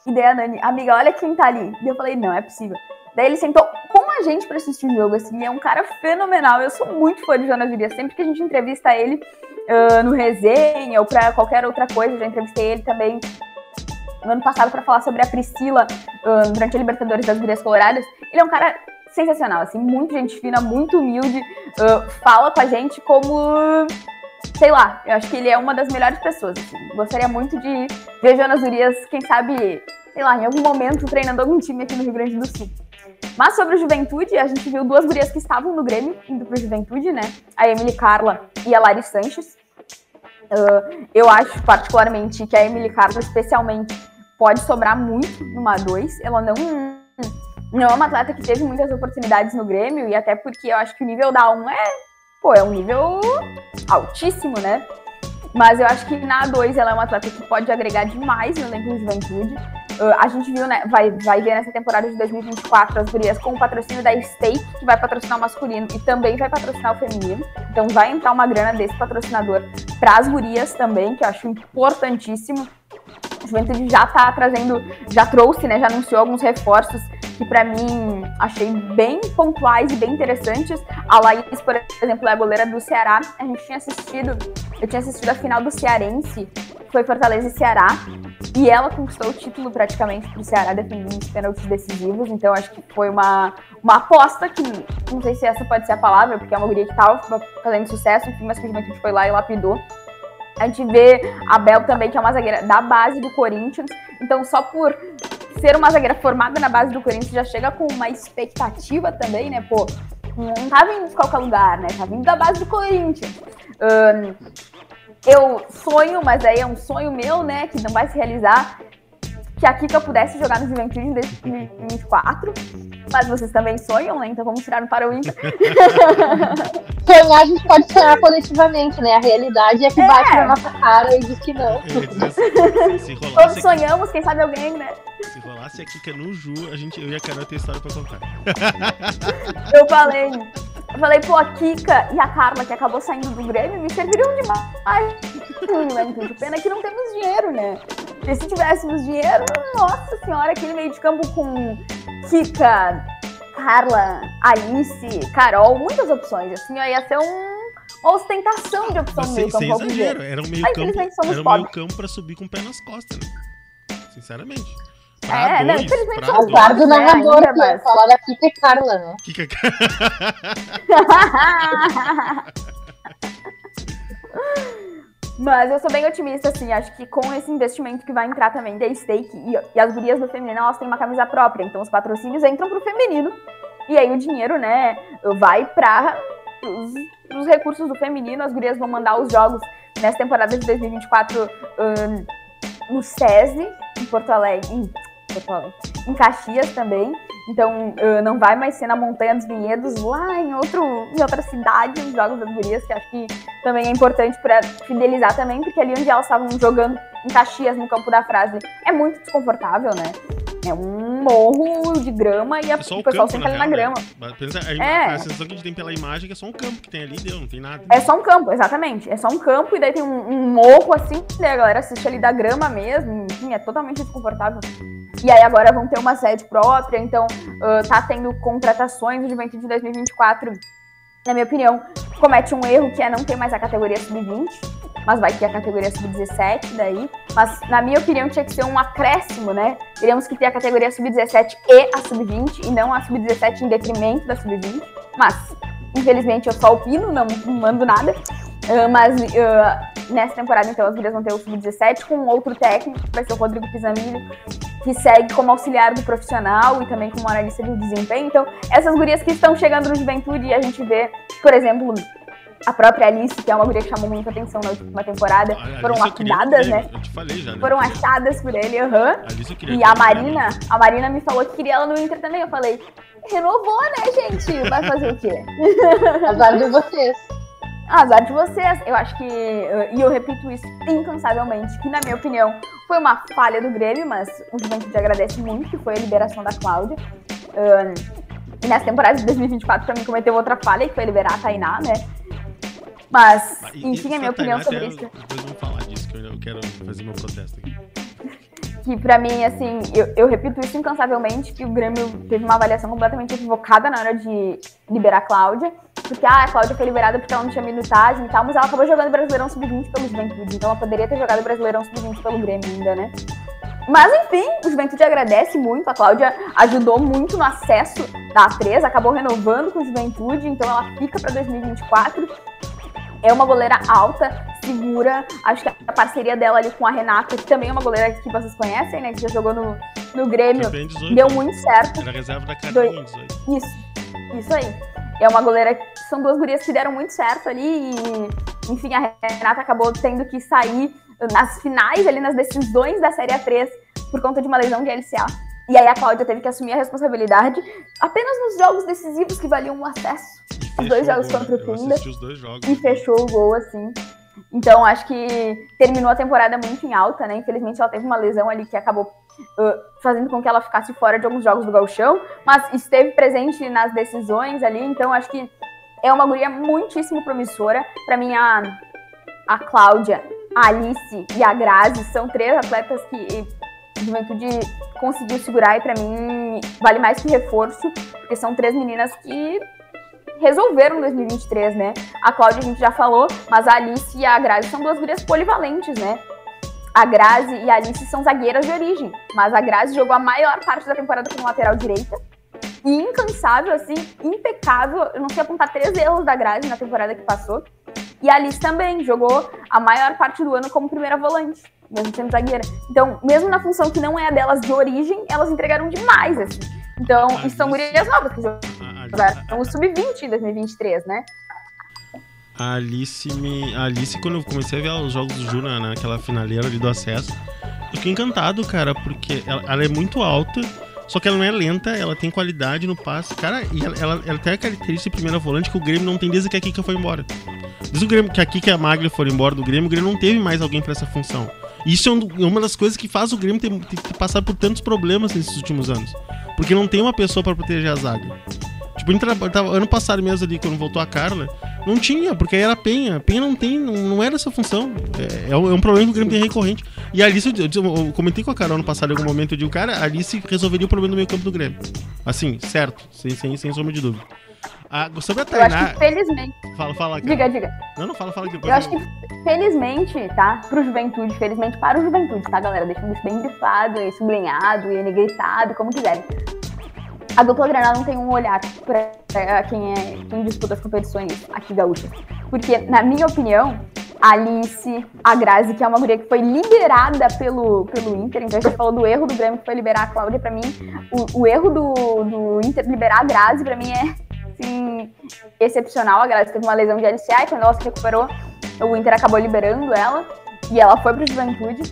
E daí a Nani, amiga, olha quem tá ali. E eu falei, não, é possível. Daí ele sentou com a gente para assistir o jogo, assim, é um cara fenomenal. Eu sou muito fã de Jonas Urias, sempre que a gente entrevista ele, uh, no resenha ou para qualquer outra coisa. Já entrevistei ele também no ano passado para falar sobre a Priscila uh, durante a Libertadores das Gurias Coloradas. Ele é um cara sensacional, assim, muito gente fina, muito humilde, uh, fala com a gente como. Sei lá, eu acho que ele é uma das melhores pessoas. Assim. Gostaria muito de ver Jonas Urias, quem sabe, sei lá, em algum momento treinando algum time aqui no Rio Grande do Sul. Mas sobre o Juventude, a gente viu duas gurias que estavam no Grêmio, indo pro Juventude, né? A Emily Carla e a Lari Sanches. Uh, eu acho particularmente que a Emily Carla, especialmente, pode sobrar muito numa 2. Ela não, não é uma atleta que teve muitas oportunidades no Grêmio, e até porque eu acho que o nível da 1 é, é um nível altíssimo, né? Mas eu acho que na A2 ela é uma atleta que pode agregar demais no elenco de juventude. Uh, a gente viu, né, vai, vai ver nessa temporada de 2024 as gurias com o patrocínio da Stake, que vai patrocinar o masculino e também vai patrocinar o feminino. Então vai entrar uma grana desse patrocinador para as gurias também, que eu acho importantíssimo. A Juventude já tá trazendo, já trouxe, né, já anunciou alguns reforços que para mim achei bem pontuais e bem interessantes. A Laís, por exemplo, é a goleira do Ceará. A gente tinha assistido, eu tinha assistido a final do Cearense, foi Fortaleza e Ceará, e ela conquistou o título praticamente pro Ceará defendendo os pênaltis decisivos. Então acho que foi uma, uma aposta que não sei se essa pode ser a palavra, porque é uma guria que tava fazendo sucesso, enfim, mas que o Juventude foi lá e lapidou. A gente vê a Bel também, que é uma zagueira da base do Corinthians. Então, só por ser uma zagueira formada na base do Corinthians já chega com uma expectativa também, né? Pô, não tá vindo de qualquer lugar, né? Tá vindo da base do Corinthians. Um, eu sonho, mas aí é um sonho meu, né? Que não vai se realizar. Que aqui que eu pudesse jogar no Juventude em 2024. Mas vocês também sonham, né? Então vamos tirar no para o ímpar. Sonhar a gente pode sonhar coletivamente, né? A realidade é que É. bate na nossa cara e diz que não. Assim, se, se Todos sonhamos, quem sabe alguém, né? se rolasse a Kika no Ju, a gente, eu e a Carol tem história pra contar. Eu falei. Eu falei, pô, a Kika e a Carla, que acabou saindo do Grêmio, me serviriam demais. Juventude. Pena que não temos dinheiro, né? Porque se tivéssemos dinheiro, nossa senhora, aquele meio de campo com Kika, Carla, Alice, Carol, muitas opções. Assim, ó, ia ser um, uma ostentação de opção Mas no sem, meio campo. sem vamos ver. exagero, era um meio campo, era um meio campo pra subir com o pé nas costas, né? Sinceramente. É, não, dois, infelizmente pra somos dois. Apesar do né, narrador ainda, que mas- falar da Kika e Carla, né? Kika, Mas eu sou bem otimista, assim. Acho que com esse investimento que vai entrar também da stake e, e as gurias do feminino, elas têm uma camisa própria. Então os patrocínios entram pro feminino. E aí o dinheiro, né, vai para os recursos do feminino. As gurias vão mandar os jogos nessa temporada de 2024 ahn, no SESI, em Porto Alegre. Em, Porto Alegre, em Caxias também. Então ah, não vai mais ser na Montanha dos Vinhedos, lá em, outro, em outra cidade, os jogos das gurias, que acho que também é importante para fidelizar também, porque ali onde elas estavam jogando em Caxias, no campo da frase, é muito desconfortável, né? É um morro de grama e a- É só o o pessoal campo, sempre na ali na real, grama. né? A, É. a sensação que a gente tem pela imagem é que é só um campo que tem ali, deu, não tem nada. É só um campo, exatamente. É só um campo e daí tem um, um morro assim, daí a galera assiste ali da grama mesmo, enfim, é totalmente desconfortável. E aí agora vão ter uma sede própria, então ah, tá tendo contratações, o Juventude 2024, na minha opinião, comete um erro que é não ter mais a categoria sub-20, mas vai ter a categoria sub-17 daí. Mas na minha opinião tinha que ser um acréscimo, né? Teríamos que ter a categoria sub-17 e a sub-20, e não a sub-17 em detrimento da sub-20. Mas, infelizmente, eu só opino, não não mando nada. Ah, mas ah, nessa temporada, então, as gurias vão ter o sub-17 com outro técnico, que vai ser o Rodrigo Pisamilho, que segue como auxiliar do profissional e também como analista de desempenho. Então, essas gurias que estão chegando no Juventude e a gente vê, por exemplo, a própria Alice, que é uma guria que chamou muita atenção na última temporada, A- a foram Alice eu queria lapidadas, né? Eu te falei já, né? Foram achadas por ele, aham. Queria E a né? Marina, a Marina me falou que queria ela no Inter também. Eu falei, renovou, né, gente? Vai fazer o quê? Azar de vocês. Azar de vocês. Eu acho que, e eu repito isso incansavelmente, que na minha opinião foi uma falha do Grêmio, mas o Juventude agradece muito, que foi a liberação da Cláudia. Ahn, e nessa temporada de 2024 pra mim cometeu outra falha, que foi liberar a Tainá, né? Mas, e- enfim, a minha opinião Tainá sobre isso. Depois vamos falar disso, que eu quero fazer meu protesto aqui. que pra mim, assim, eu, eu repito isso incansavelmente, que o Grêmio teve uma avaliação completamente equivocada na hora de liberar a Cláudia, porque ah, a Cláudia foi liberada porque ela não tinha minutagem e tal, mas ela acabou jogando Brasileirão Sub-20 pelo Juventude, então ela poderia ter jogado Brasileirão Sub-20 pelo Grêmio ainda, né? Mas enfim, o Juventude agradece muito, a Cláudia ajudou muito no acesso da A3, acabou renovando com o Juventude, então ela fica pra 2024. É uma goleira alta, segura. Acho que a parceria dela ali com a Renata, que também é uma goleira que vocês conhecem, né? Que já jogou no, no Grêmio, Campeã em 18. deu né? muito certo. Era reserva da Carlinhos em 18. Isso, isso aí. É uma goleira são duas gurias que deram muito certo ali e, enfim, a Renata acabou tendo que sair nas finais, ali nas decisões da Série A3 por conta de uma lesão de LCA. E aí a Cláudia teve que assumir a responsabilidade apenas nos jogos decisivos que valiam o acesso Os fechou dois jogos gol, né? contra o Eu Pinda. assisti os dois jogos. e fechou o gol assim. Então acho que terminou a temporada muito em alta, né? Infelizmente ela teve uma lesão ali que acabou uh, fazendo com que ela ficasse fora de alguns jogos do Gauchão, mas esteve presente nas decisões ali, então acho que é uma guria muitíssimo promissora. Pra mim a a Cláudia, a Alice e a Grazi são três atletas que a Juventude conseguiu segurar e pra mim vale mais que reforço, porque são três meninas que resolveram 2023, né? A Cláudia a gente já falou, mas a Alice e a Grazi são duas gurias polivalentes, né? A Grazi e a Alice são zagueiras de origem, mas a Grazi jogou a maior parte da temporada como lateral direita. E incansável, assim, impecável. Eu não sei apontar três erros da Grazi na temporada que passou. E a Alice também jogou a maior parte do ano como primeira volante, mesmo sendo zagueira. Então, mesmo na função que não é a delas de origem, elas entregaram demais, assim. Então, A e são gurias novas, que A, a- jogaram o sub-20 em 2023, né? a Alice me. A Alice, quando eu comecei a ver os jogos do Ju na, naquela finaleira ali do acesso, eu fiquei encantado, cara, porque ela, ela é muito alta, Só que ela não é lenta, ela tem qualidade no passe. Cara, e ela, ela, ela tem a característica de primeira volante que o Grêmio não tem desde que a Kika foi embora. Desde o Grêmio, que a Kika e a Maglia foram embora do Grêmio, o Grêmio não teve mais alguém pra essa função. E isso é um- uma das coisas que faz o Grêmio ter, ter, ter passado por tantos problemas nesses últimos anos. Porque não tem uma pessoa pra proteger a zaga. Tipo, ano passado mesmo ali, quando voltou a Carla, não tinha, porque aí era Penha. Penha não tem, não, não era essa função. É, é um é um problema que o Grêmio tem recorrente. E a Alice, eu, eu- eu comentei com a Carol ano passado em algum momento, eu digo, cara, a Alice resolveria o problema do meio campo do Grêmio. Assim, certo, sem, sem, sem sombra de dúvida. Ah, sobre a Eu acho Tainá. que felizmente. Fala, fala, cara. Diga, diga. Não, não, fala, fala depois. Eu acho que felizmente, tá? Pro juventude, felizmente para o juventude, tá, galera? Deixando isso bem grifado e sublinhado e negritado, como quiserem. A dupla Granada não tem um olhar pra pra quem, é, quem disputa as competições aqui gaúchas. Porque, na minha opinião, a Alice, a Grazi, que é uma guria que foi liberada pelo, pelo Inter, então a gente falou do erro do Grêmio que foi liberar a Cláudia, pra mim, o, o erro do, do Inter liberar a Grazi, pra mim, é assim, excepcional. A Grazi teve uma lesão de LCA e quando ela se recuperou, o Inter acabou liberando ela e ela foi pro Juventude.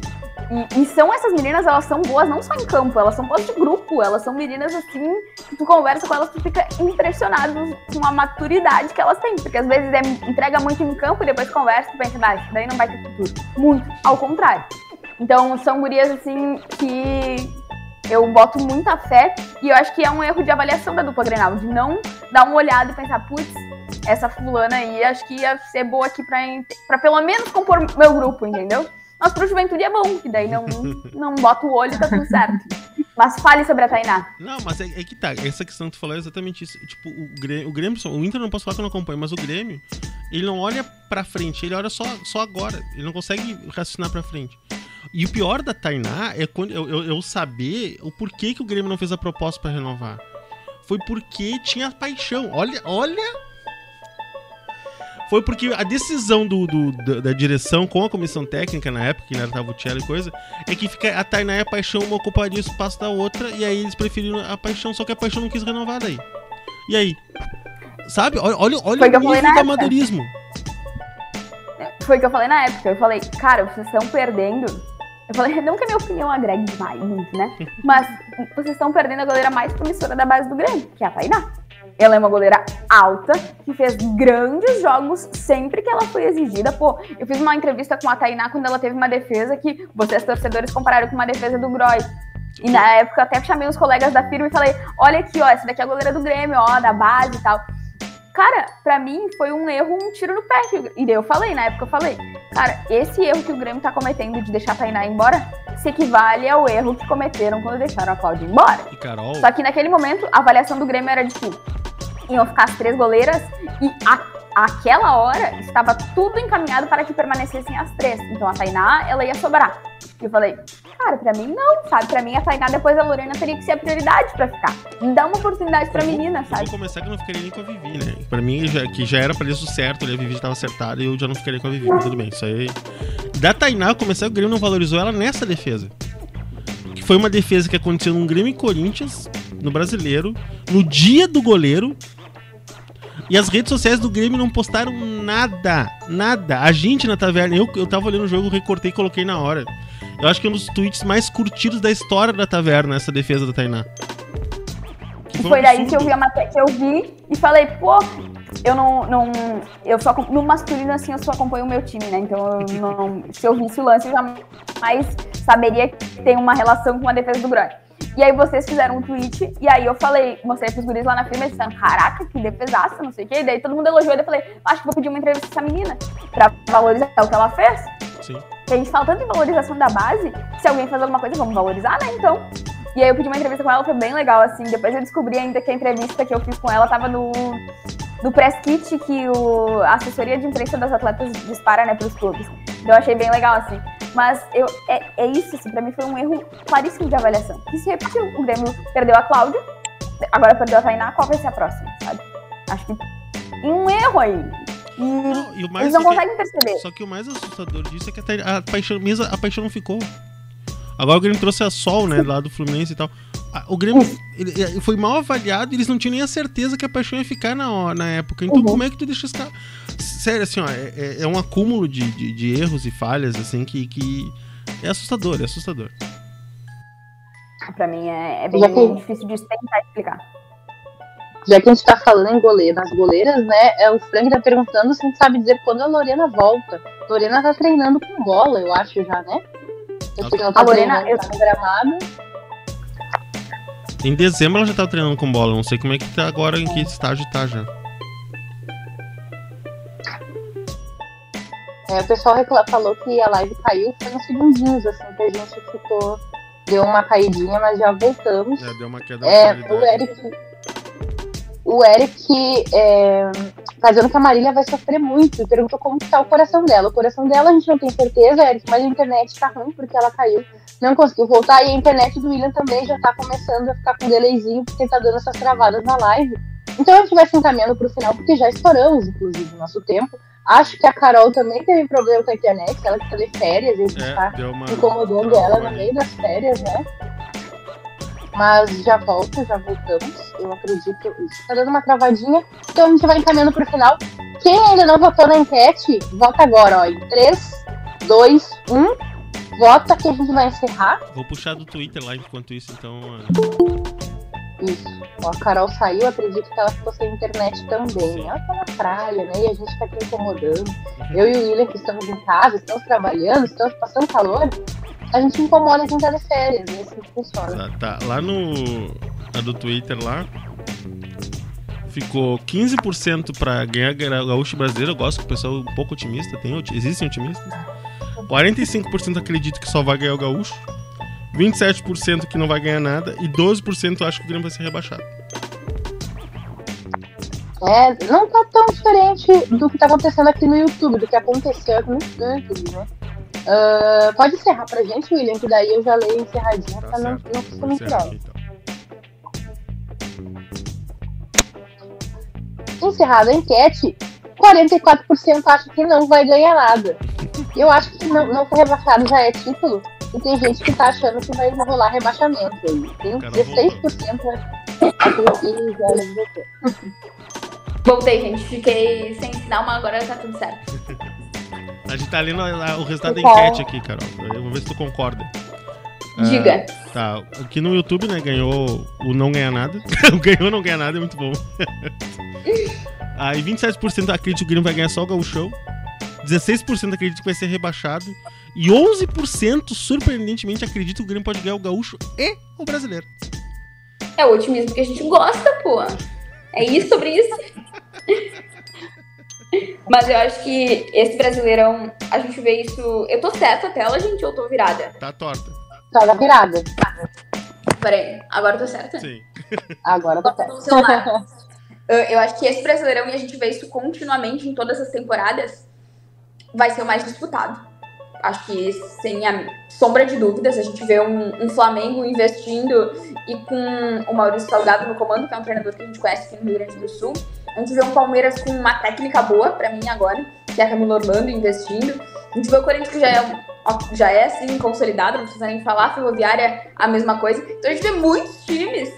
E, e são essas meninas, elas são boas não só em campo, elas são boas de grupo, elas são meninas assim, que tu conversa com elas, tu fica impressionado com a maturidade que elas têm, porque às vezes é, entrega muito em campo e depois conversa tu pensa, ah, daí não vai ter futuro. Muito, ao contrário. Então são gurias assim que eu boto muita fé e eu acho que é um erro de avaliação da dupla Grenal, de não dar uma olhada e pensar, putz, essa fulana aí acho que ia ser boa aqui pra, pra pelo menos compor meu grupo, entendeu? Mas pro juventude é bom, que daí não, não bota o olho e tá tudo certo. Mas fale sobre a Tainá. Não, mas é, é que tá. Essa questão que tu falou é exatamente isso. Tipo, o Grêmio, o Grêmio, o Inter não posso falar que eu não acompanho, mas o Grêmio, ele não olha pra frente, ele olha só, só agora. Ele não consegue raciocinar pra frente. E o pior da Tainá é quando eu, eu, eu saber o porquê que o Grêmio não fez a proposta pra renovar. Foi porque tinha paixão. Olha, olha. Foi porque a decisão do, do- da, da direção com a comissão técnica na época, que ainda tava o Tchelo e coisa, é que fica a Tainá e a paixão uma ocuparia o espaço da outra, e aí eles preferiram a paixão, só que a paixão não quis renovar daí. E aí? Sabe? Olha, olha, olha o nível do amadorismo. Foi o que eu falei na época. Eu falei, cara, vocês estão perdendo. Eu falei, não que a minha opinião agregue demais, muito, né? Mas vocês estão perdendo a goleira mais promissora da base do Grêmio, que é a Tainá. Ela é uma goleira alta, que fez grandes jogos sempre que ela foi exigida. Pô, eu fiz uma entrevista com a Tainá quando ela teve uma defesa que vocês, torcedores, compararam com uma defesa do Groy. E na época eu até chamei os colegas da firma e falei: olha aqui, ó, essa daqui é a goleira do Grêmio, ó, da base e tal. Cara, pra mim foi um erro, um tiro no pé. que- E daí eu falei, na época eu falei, cara, esse erro que o Grêmio tá cometendo de deixar a Tainá embora se equivale ao erro que cometeram quando deixaram a Cláudia embora. E Carol, Só que naquele momento, a avaliação do Grêmio era de que iam ficar as três goleiras e a, aquela hora estava tudo encaminhado para que permanecessem as três. Então a Tainá, ela ia sobrar. E eu falei, cara, pra mim não, sabe? Pra mim a Tainá depois da Lorena teria que ser a prioridade pra ficar. Dá uma oportunidade pra Eu menina, eu sabe? vou começar que eu não ficaria nem com a Vivi, né? Pra mim, já, que já era pra isso certo, né? a Vivi já tava acertada e eu já não ficaria com a Vivi, mas tudo bem, isso aí. Da Tainá, eu comecei, o Grêmio não valorizou ela nessa defesa. Que foi uma defesa que aconteceu num Grêmio e Corinthians, no brasileiro, no dia do goleiro. E as redes sociais do Grêmio não postaram nada, nada. A gente na taverna, eu, eu tava olhando o jogo, recortei e coloquei na hora. Eu acho que é um dos tweets mais curtidos da história da taverna, essa defesa da Tainá. Que E um foi daí que eu vi a matéria, que eu vi e falei, pô, eu não, não eu só no masculino assim eu só acompanho o meu time, né? Então eu não, se eu visse o lance eu jamais saberia que tem uma relação com a defesa do Grande. E aí vocês fizeram um tweet, e aí eu falei, mostrei pros guris lá na firma, eles disseram, caraca, que defesaça, não sei o quê. E daí todo mundo elogiou, e eu falei, acho que vou pedir uma entrevista pra essa menina, pra valorizar o que ela fez. Sim. Que a gente fala tanto em valorização da base, se alguém faz alguma coisa, vamos valorizar, né? Então. E aí eu pedi uma entrevista com ela, foi bem legal, assim. Depois eu descobri ainda que a entrevista que eu fiz com ela tava no, no press kit que o, a assessoria de imprensa das atletas dispara, né, pros clubes. Então eu achei bem legal, assim. Mas eu, é, é isso, assim, pra mim foi um erro claríssimo de avaliação. Que se repetiu. O Grêmio perdeu a Cláudia, agora perdeu a Tainá, qual vai ser a próxima, sabe? Acho que tem um erro aí. E Não, e eles não que- conseguem perceber. Só que o mais assustador disso é que a, a paixão, mesmo a paixão não ficou. Agora o Grêmio trouxe a Sol, né, lá do Fluminense e tal. O Grêmio ele- foi mal avaliado e eles não tinham nem a certeza que a paixão ia ficar na, na época. Então Uhum. como é que tu deixa esse cara... Sério, assim, ó, é, é- é um acúmulo de, de, de erros e falhas, assim, que, que é assustador, é assustador. Pra mim é, é bem que- difícil de tentar explicar. Já que a gente tá falando em goleiro, nas goleiras, né? É, o Frank tá perguntando se a gente sabe dizer quando a Lorena volta. Lorena tá treinando com bola, eu acho já, né? Eu ela tá A Lorena, treinando, tá no gramado. Em dezembro ela já tava treinando com bola. Não sei como é que tá agora, em que estágio tá já. É, o pessoal falou que a live caiu, foi uns segundinhos, assim, que a gente ficou. Deu uma caidinha, mas já voltamos. É, deu uma queda É, o. Eric. O Eric é, tá dizendo que a Marília vai sofrer muito e perguntou como que tá o coração dela. O coração dela a gente não tem certeza, Eric, mas a internet tá ruim porque ela caiu, não conseguiu voltar. E a internet do William também já tá começando a ficar com delayzinho porque tá dando essas travadas na live. Então a gente vai se encaminhando pro final, porque já estouramos, inclusive, o nosso tempo. Acho que a Carol também teve problema com a internet, ela que tá de férias, a gente tá É, deu uma. incomodando ela no meio das férias, né? Mas já volta, já voltamos. Eu acredito. Isso tá dando uma travadinha. Então a gente vai encaminhando pro final. Quem ainda não votou na enquete, vota agora, ó. Em 3, 2, 1. Vota que a gente vai encerrar. Vou puxar do Twitter lá enquanto isso, então. Isso. Ó, a Carol saiu, acredito que ela ficou sem internet também. Ela tá na praia, né? E a gente tá aqui incomodando. Eu e o William, que estamos em casa, estamos trabalhando, estamos passando calor. A gente incomoda quem tá de férias, é assim que funciona. Tá, tá. Lá no. A do Twitter lá. Ficou 15% pra ganhar Ga- Gaúcho Brasileiro. Eu gosto que o pessoal é um pouco otimista. Tem, existem otimistas. 45% acredito que só vai ganhar o Gaúcho. 27% que não vai ganhar nada. E 12% acho que o Grêmio vai ser rebaixado. É, não tá tão diferente do que tá acontecendo aqui no YouTube, do que aconteceu aqui no YouTube, né? Ah, pode encerrar pra gente, William, que daí eu já leio encerradinha Tá pra não, não ficar aqui, então. Encerrada a enquete, 44% acha que não vai ganhar nada. Eu acho que não, não foi rebaixado já é título. E tem gente que tá achando que vai rolar rebaixamento aí. Tem Cara, 16% acho que já votou. Voltei, gente. Fiquei sem sinal, mas agora tá tudo certo. A gente tá lendo a- a- o resultado da Qual? enquete aqui, Carol. Eu vou ver se tu concorda. Ah, Diga. Tá, aqui no YouTube, né, ganhou o não ganhar nada. o ganhou não ganhar nada é muito bom. Aí 27% acredita que o Grêmio vai ganhar só o Gauchão. 16% acredita que vai ser rebaixado. E 11%, surpreendentemente, acredita que o Grêmio pode ganhar o Gaúcho e o Brasileiro. É o otimismo que a gente gosta, pô. É isso sobre isso. Mas eu acho que esse brasileirão, a gente vê isso. Eu tô certa a tela, gente, ou eu tô virada? Tá torta. Tá na virada. Peraí, agora eu tô certa? Sim. Agora tá Bota certo. no celular. Eu, eu acho que esse brasileirão, e a gente vê isso continuamente em todas as temporadas, vai ser o mais disputado. Acho que sem a sombra de dúvidas, a gente vê um, um Flamengo investindo e com o Maurício Salgado no comando, que é um treinador que a gente conhece aqui no Rio Grande do Sul. A gente vê um Palmeiras com uma técnica boa, pra mim agora, que é a Orlando investindo. A gente vê o Corinthians que já é, já é assim, consolidado, não precisa nem falar, a Ferroviária, a mesma coisa. Então a gente vê muitos times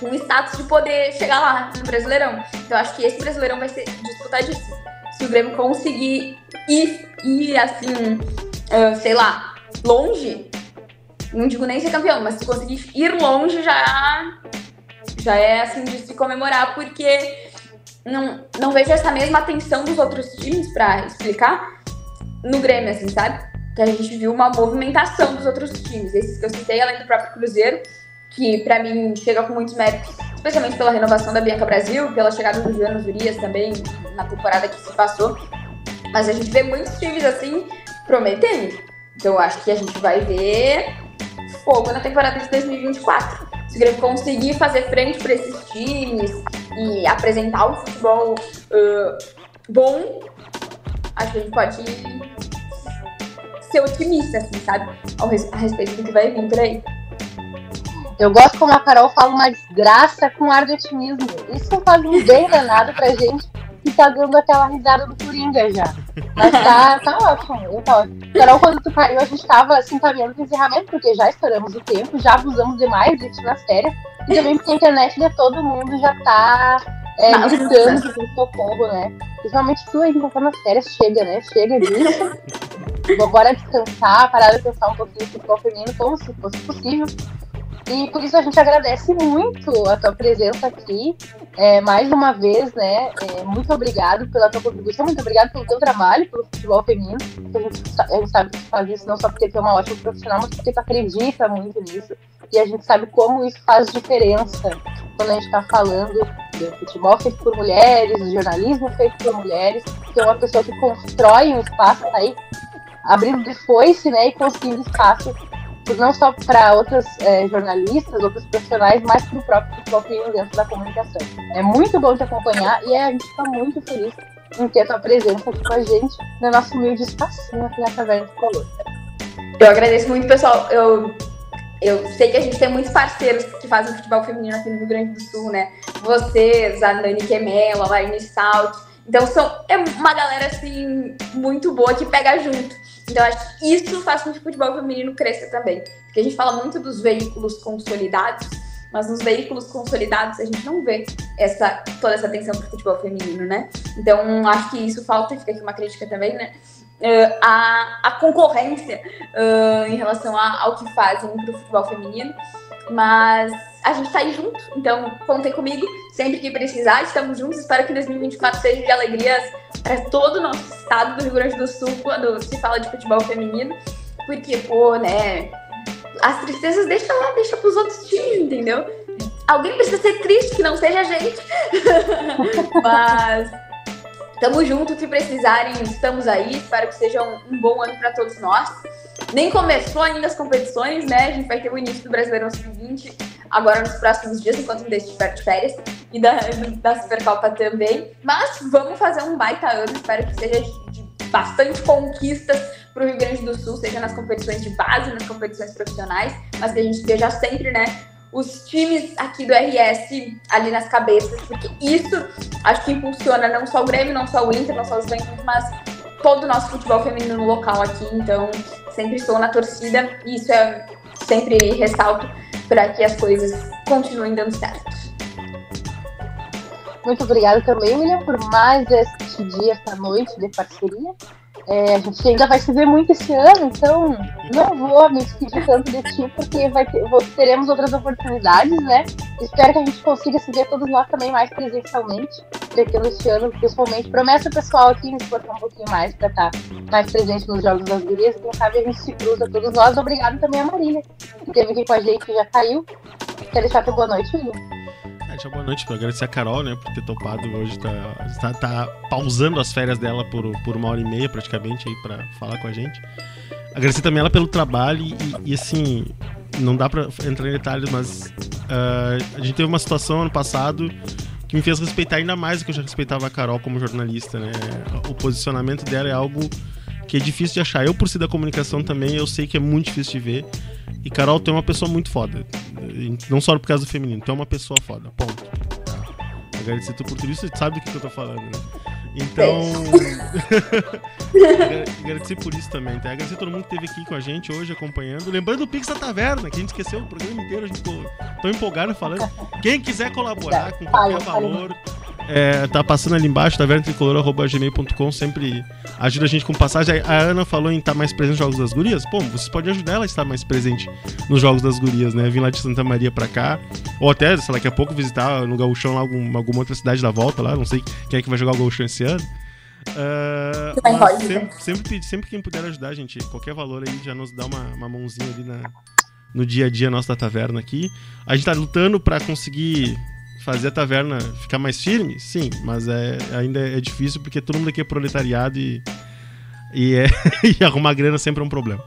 com status de poder chegar lá no Brasileirão. Então acho que esse Brasileirão vai ser disputadíssimo. Se o Grêmio conseguir ir, ir assim, ah, sei lá, longe, não digo nem ser campeão, mas se conseguir ir longe já já é assim de se comemorar, porque não, não vejo essa mesma atenção dos outros times pra explicar no Grêmio, assim, sabe? Que a gente viu uma movimentação dos outros times. Esses que eu citei, além do próprio Cruzeiro, que pra mim chega com muitos méritos, especialmente pela renovação da Bianca Brasil, pela chegada do Juliano Zurias também na temporada que se passou. Mas a gente vê muitos times assim prometendo. Então acho que a gente vai ver fogo na temporada de 2024. Se o Grêmio conseguir fazer frente para esses times e apresentar um futebol ah, bom, a gente pode ser otimista, assim, sabe? A respeito do que vai vir por aí. Eu gosto como a Carol fala uma desgraça com ar de otimismo. Isso faz um bem danado pra gente que tá dando aquela risada do Coringa já. Mas tá, tá ótimo. Eu tô. Carol, quando tu caiu, a gente tava assim caminhando pro encerramento, porque já estouramos o tempo, já abusamos demais de ti nas férias. E também porque a internet de todo mundo já tá é, gritando tem socorro, né? Principalmente tu aí que tá nas férias, chega, né? Chega disso. Agora descansar, parar de pensar um pouquinho no futebol feminino, como se fosse possível. E por isso a gente agradece muito a tua presença aqui. É, mais uma vez, né? É, muito obrigado pela tua contribuição, muito obrigado pelo teu trabalho, pelo futebol feminino. A gente, a gente sabe que tu faz isso não só porque tu é uma ótima profissional, mas porque tu acredita muito nisso. E a gente sabe como isso faz diferença quando a gente está falando do futebol feito por mulheres, do jornalismo feito por mulheres, que é uma pessoa que constrói um espaço, aí abrindo de foice, né, e conseguindo espaço não só para outras é, jornalistas, outros profissionais, mas para o próprio futebol dentro da comunicação. É muito bom te acompanhar e a gente está muito feliz em ter a tua presença aqui com a gente no nosso humilde espacinho aqui na Caverna de Color. Eu agradeço muito, pessoal. Eu, eu sei que a gente tem muitos parceiros que fazem futebol feminino aqui no Rio Grande do Sul, né? Vocês, a Dani Quemelo, a Marine Salt. Então, são, é uma galera, assim, muito boa que pega junto. Então, acho que isso faz com que o futebol feminino cresça também. Porque a gente fala muito dos veículos consolidados, mas nos veículos consolidados a gente não vê essa, toda essa atenção para o futebol feminino, né? Então, acho que isso falta, fica aqui uma crítica também, né? Uh, a, a concorrência uh, em relação a, ao que fazem para o futebol feminino, mas a gente tá aí junto, então contem comigo sempre que precisar, estamos juntos. Espero que 2024 seja de alegrias para todo o nosso estado do Rio Grande do Sul quando se fala de futebol feminino, porque, pô, né, as tristezas deixa lá, deixa pros outros times, entendeu? Alguém precisa ser triste, que não seja a gente. Mas tamo junto, se precisarem, estamos aí. Espero que seja um, um bom ano para todos nós. Nem começou ainda as competições, né? A gente vai ter o início do Brasileirão Sub-20 agora nos próximos dias, enquanto ainda estiver de férias, e da, da Supercopa também. Mas vamos fazer um baita ano, espero que seja de bastante conquistas para o Rio Grande do Sul, seja nas competições de base, nas competições profissionais, mas que a gente veja sempre, né, os times aqui do RS ali nas cabeças, porque isso acho que impulsiona não só o Grêmio, não só o Inter, não só os Juventude, mas todo o nosso futebol feminino no local aqui. Então, sempre estou na torcida e isso é sempre ressalto para que as coisas continuem dando certo. Muito obrigada também, William, por mais este dia, esta noite de parceria. É, a gente ainda vai se ver muito esse ano, então não vou me despedir tanto de ti, porque vai ter, teremos outras oportunidades, né? Espero que a gente consiga se ver todos nós também mais presencialmente, pretendo este ano, principalmente. Promessa pessoal aqui, me esforçar um pouquinho mais para estar mais presente nos Jogos das Gurias. Quem sabe a gente se cruza todos nós. Obrigado também a Marília, que esteve aqui com a gente, que já caiu. Quer deixar tua boa noite, William? Deixa boa noite para agradecer a Carol, né, por ter topado hoje, tá, tá, tá, pausando as férias dela por, por uma hora e meia praticamente aí para falar com a gente. Agradecer também ela pelo trabalho e, e assim, não dá para entrar em detalhes, mas uh, a gente teve uma situação ano passado que me fez respeitar ainda mais do que eu já respeitava a Carol como jornalista, né? O posicionamento dela é algo que é difícil de achar. Eu, por ser da comunicação também, eu sei que é muito difícil de ver. E Carol tem uma pessoa muito foda. Não só por causa do feminino, tem uma pessoa foda. Ponto. Tá. Agradecer tu por tudo isso, sabe do que, eu tô falando, né? Então. agradecer por isso também, tá? Agradecer a todo mundo que esteve aqui com a gente hoje acompanhando. Lembrando do Pix da Taverna, que a gente esqueceu o programa inteiro, a gente ficou tão empolgado falando. Quem quiser colaborar com qualquer valor. É, tá passando ali embaixo, tavernatricolor.gmail.com, sempre ajuda a gente com passagem. A Ana falou em estar tá mais presente nos Jogos das Gurias. Pô, vocês podem ajudar ela a estar mais presente nos Jogos das Gurias, né? Vim lá de Santa Maria pra cá. Ou até, sei lá, daqui a pouco visitar no Gauchão lá algum, alguma outra cidade da volta lá. Não sei quem é que vai jogar o Gauchão esse ano. Uh, sempre, sempre, sempre quem puder ajudar, gente, qualquer valor aí já nos dá uma, uma mãozinha ali na, no dia a dia nosso da taverna aqui. A gente tá lutando para conseguir fazer a taverna ficar mais firme, sim, mas é, ainda é difícil porque todo mundo aqui é proletariado e, e, é, e arrumar grana sempre é um problema.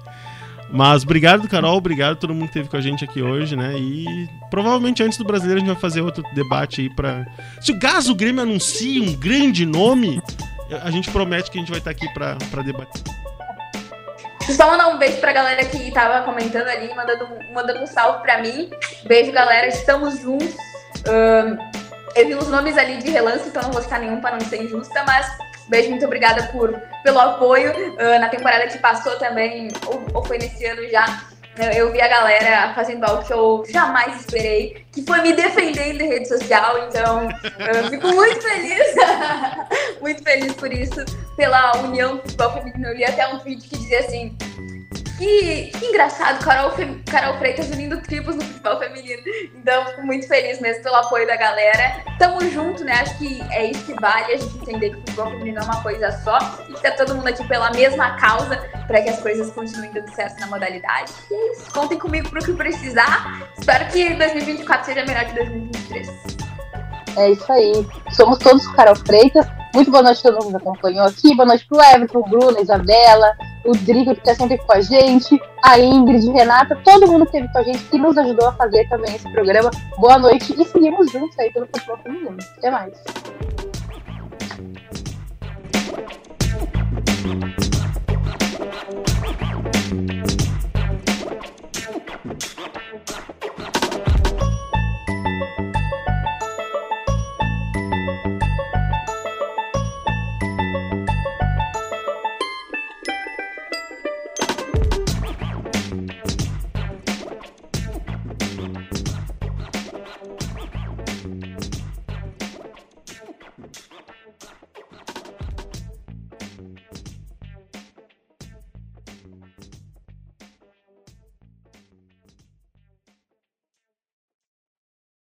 Mas obrigado, Carol, obrigado a todo mundo que esteve com a gente aqui hoje, né? E provavelmente antes do brasileiro a gente vai fazer outro debate aí pra. Se o caso o Grêmio anuncia um grande nome, a gente promete que a gente vai estar aqui pra, pra debater. Só mandar um beijo pra galera que tava comentando ali, mandando, mandando um salve pra mim. Beijo, galera. Estamos juntos. Eu vi os nomes ali de relance, então não vou citar nenhum para não ser injusta, mas beijo, muito obrigada por, pelo apoio. Uh, na temporada que passou também, ou, ou foi nesse ano já, eu vi a galera fazendo algo que eu jamais esperei, que foi me defendendo em rede social, então eu fico muito feliz, muito feliz por isso, pela união do futebol feminino. Eu li até um tweet que dizia assim: que, que engraçado, Carol, Carol Freitas unindo tribos no futebol feminino. Então, fico muito feliz mesmo pelo apoio da galera. Tamo junto, né? Acho que é isso que vale, a gente entender que o futebol feminino é uma coisa só e que tá todo mundo aqui pela mesma causa para que as coisas continuem dando certo na modalidade. E é isso. Contem comigo pro que precisar. Espero que 2024 seja melhor que 2023. É isso aí. Somos todos Carol Freitas. Muito boa noite a todo mundo que acompanhou aqui. Boa noite pro Everton, Bruno, Isabela, o Drigo que está sempre com a gente, a Ingrid, Renata, todo mundo que esteve com a gente, que nos ajudou a fazer também esse programa. Boa noite e seguimos juntos aí pelo futebol feminino. Até mais.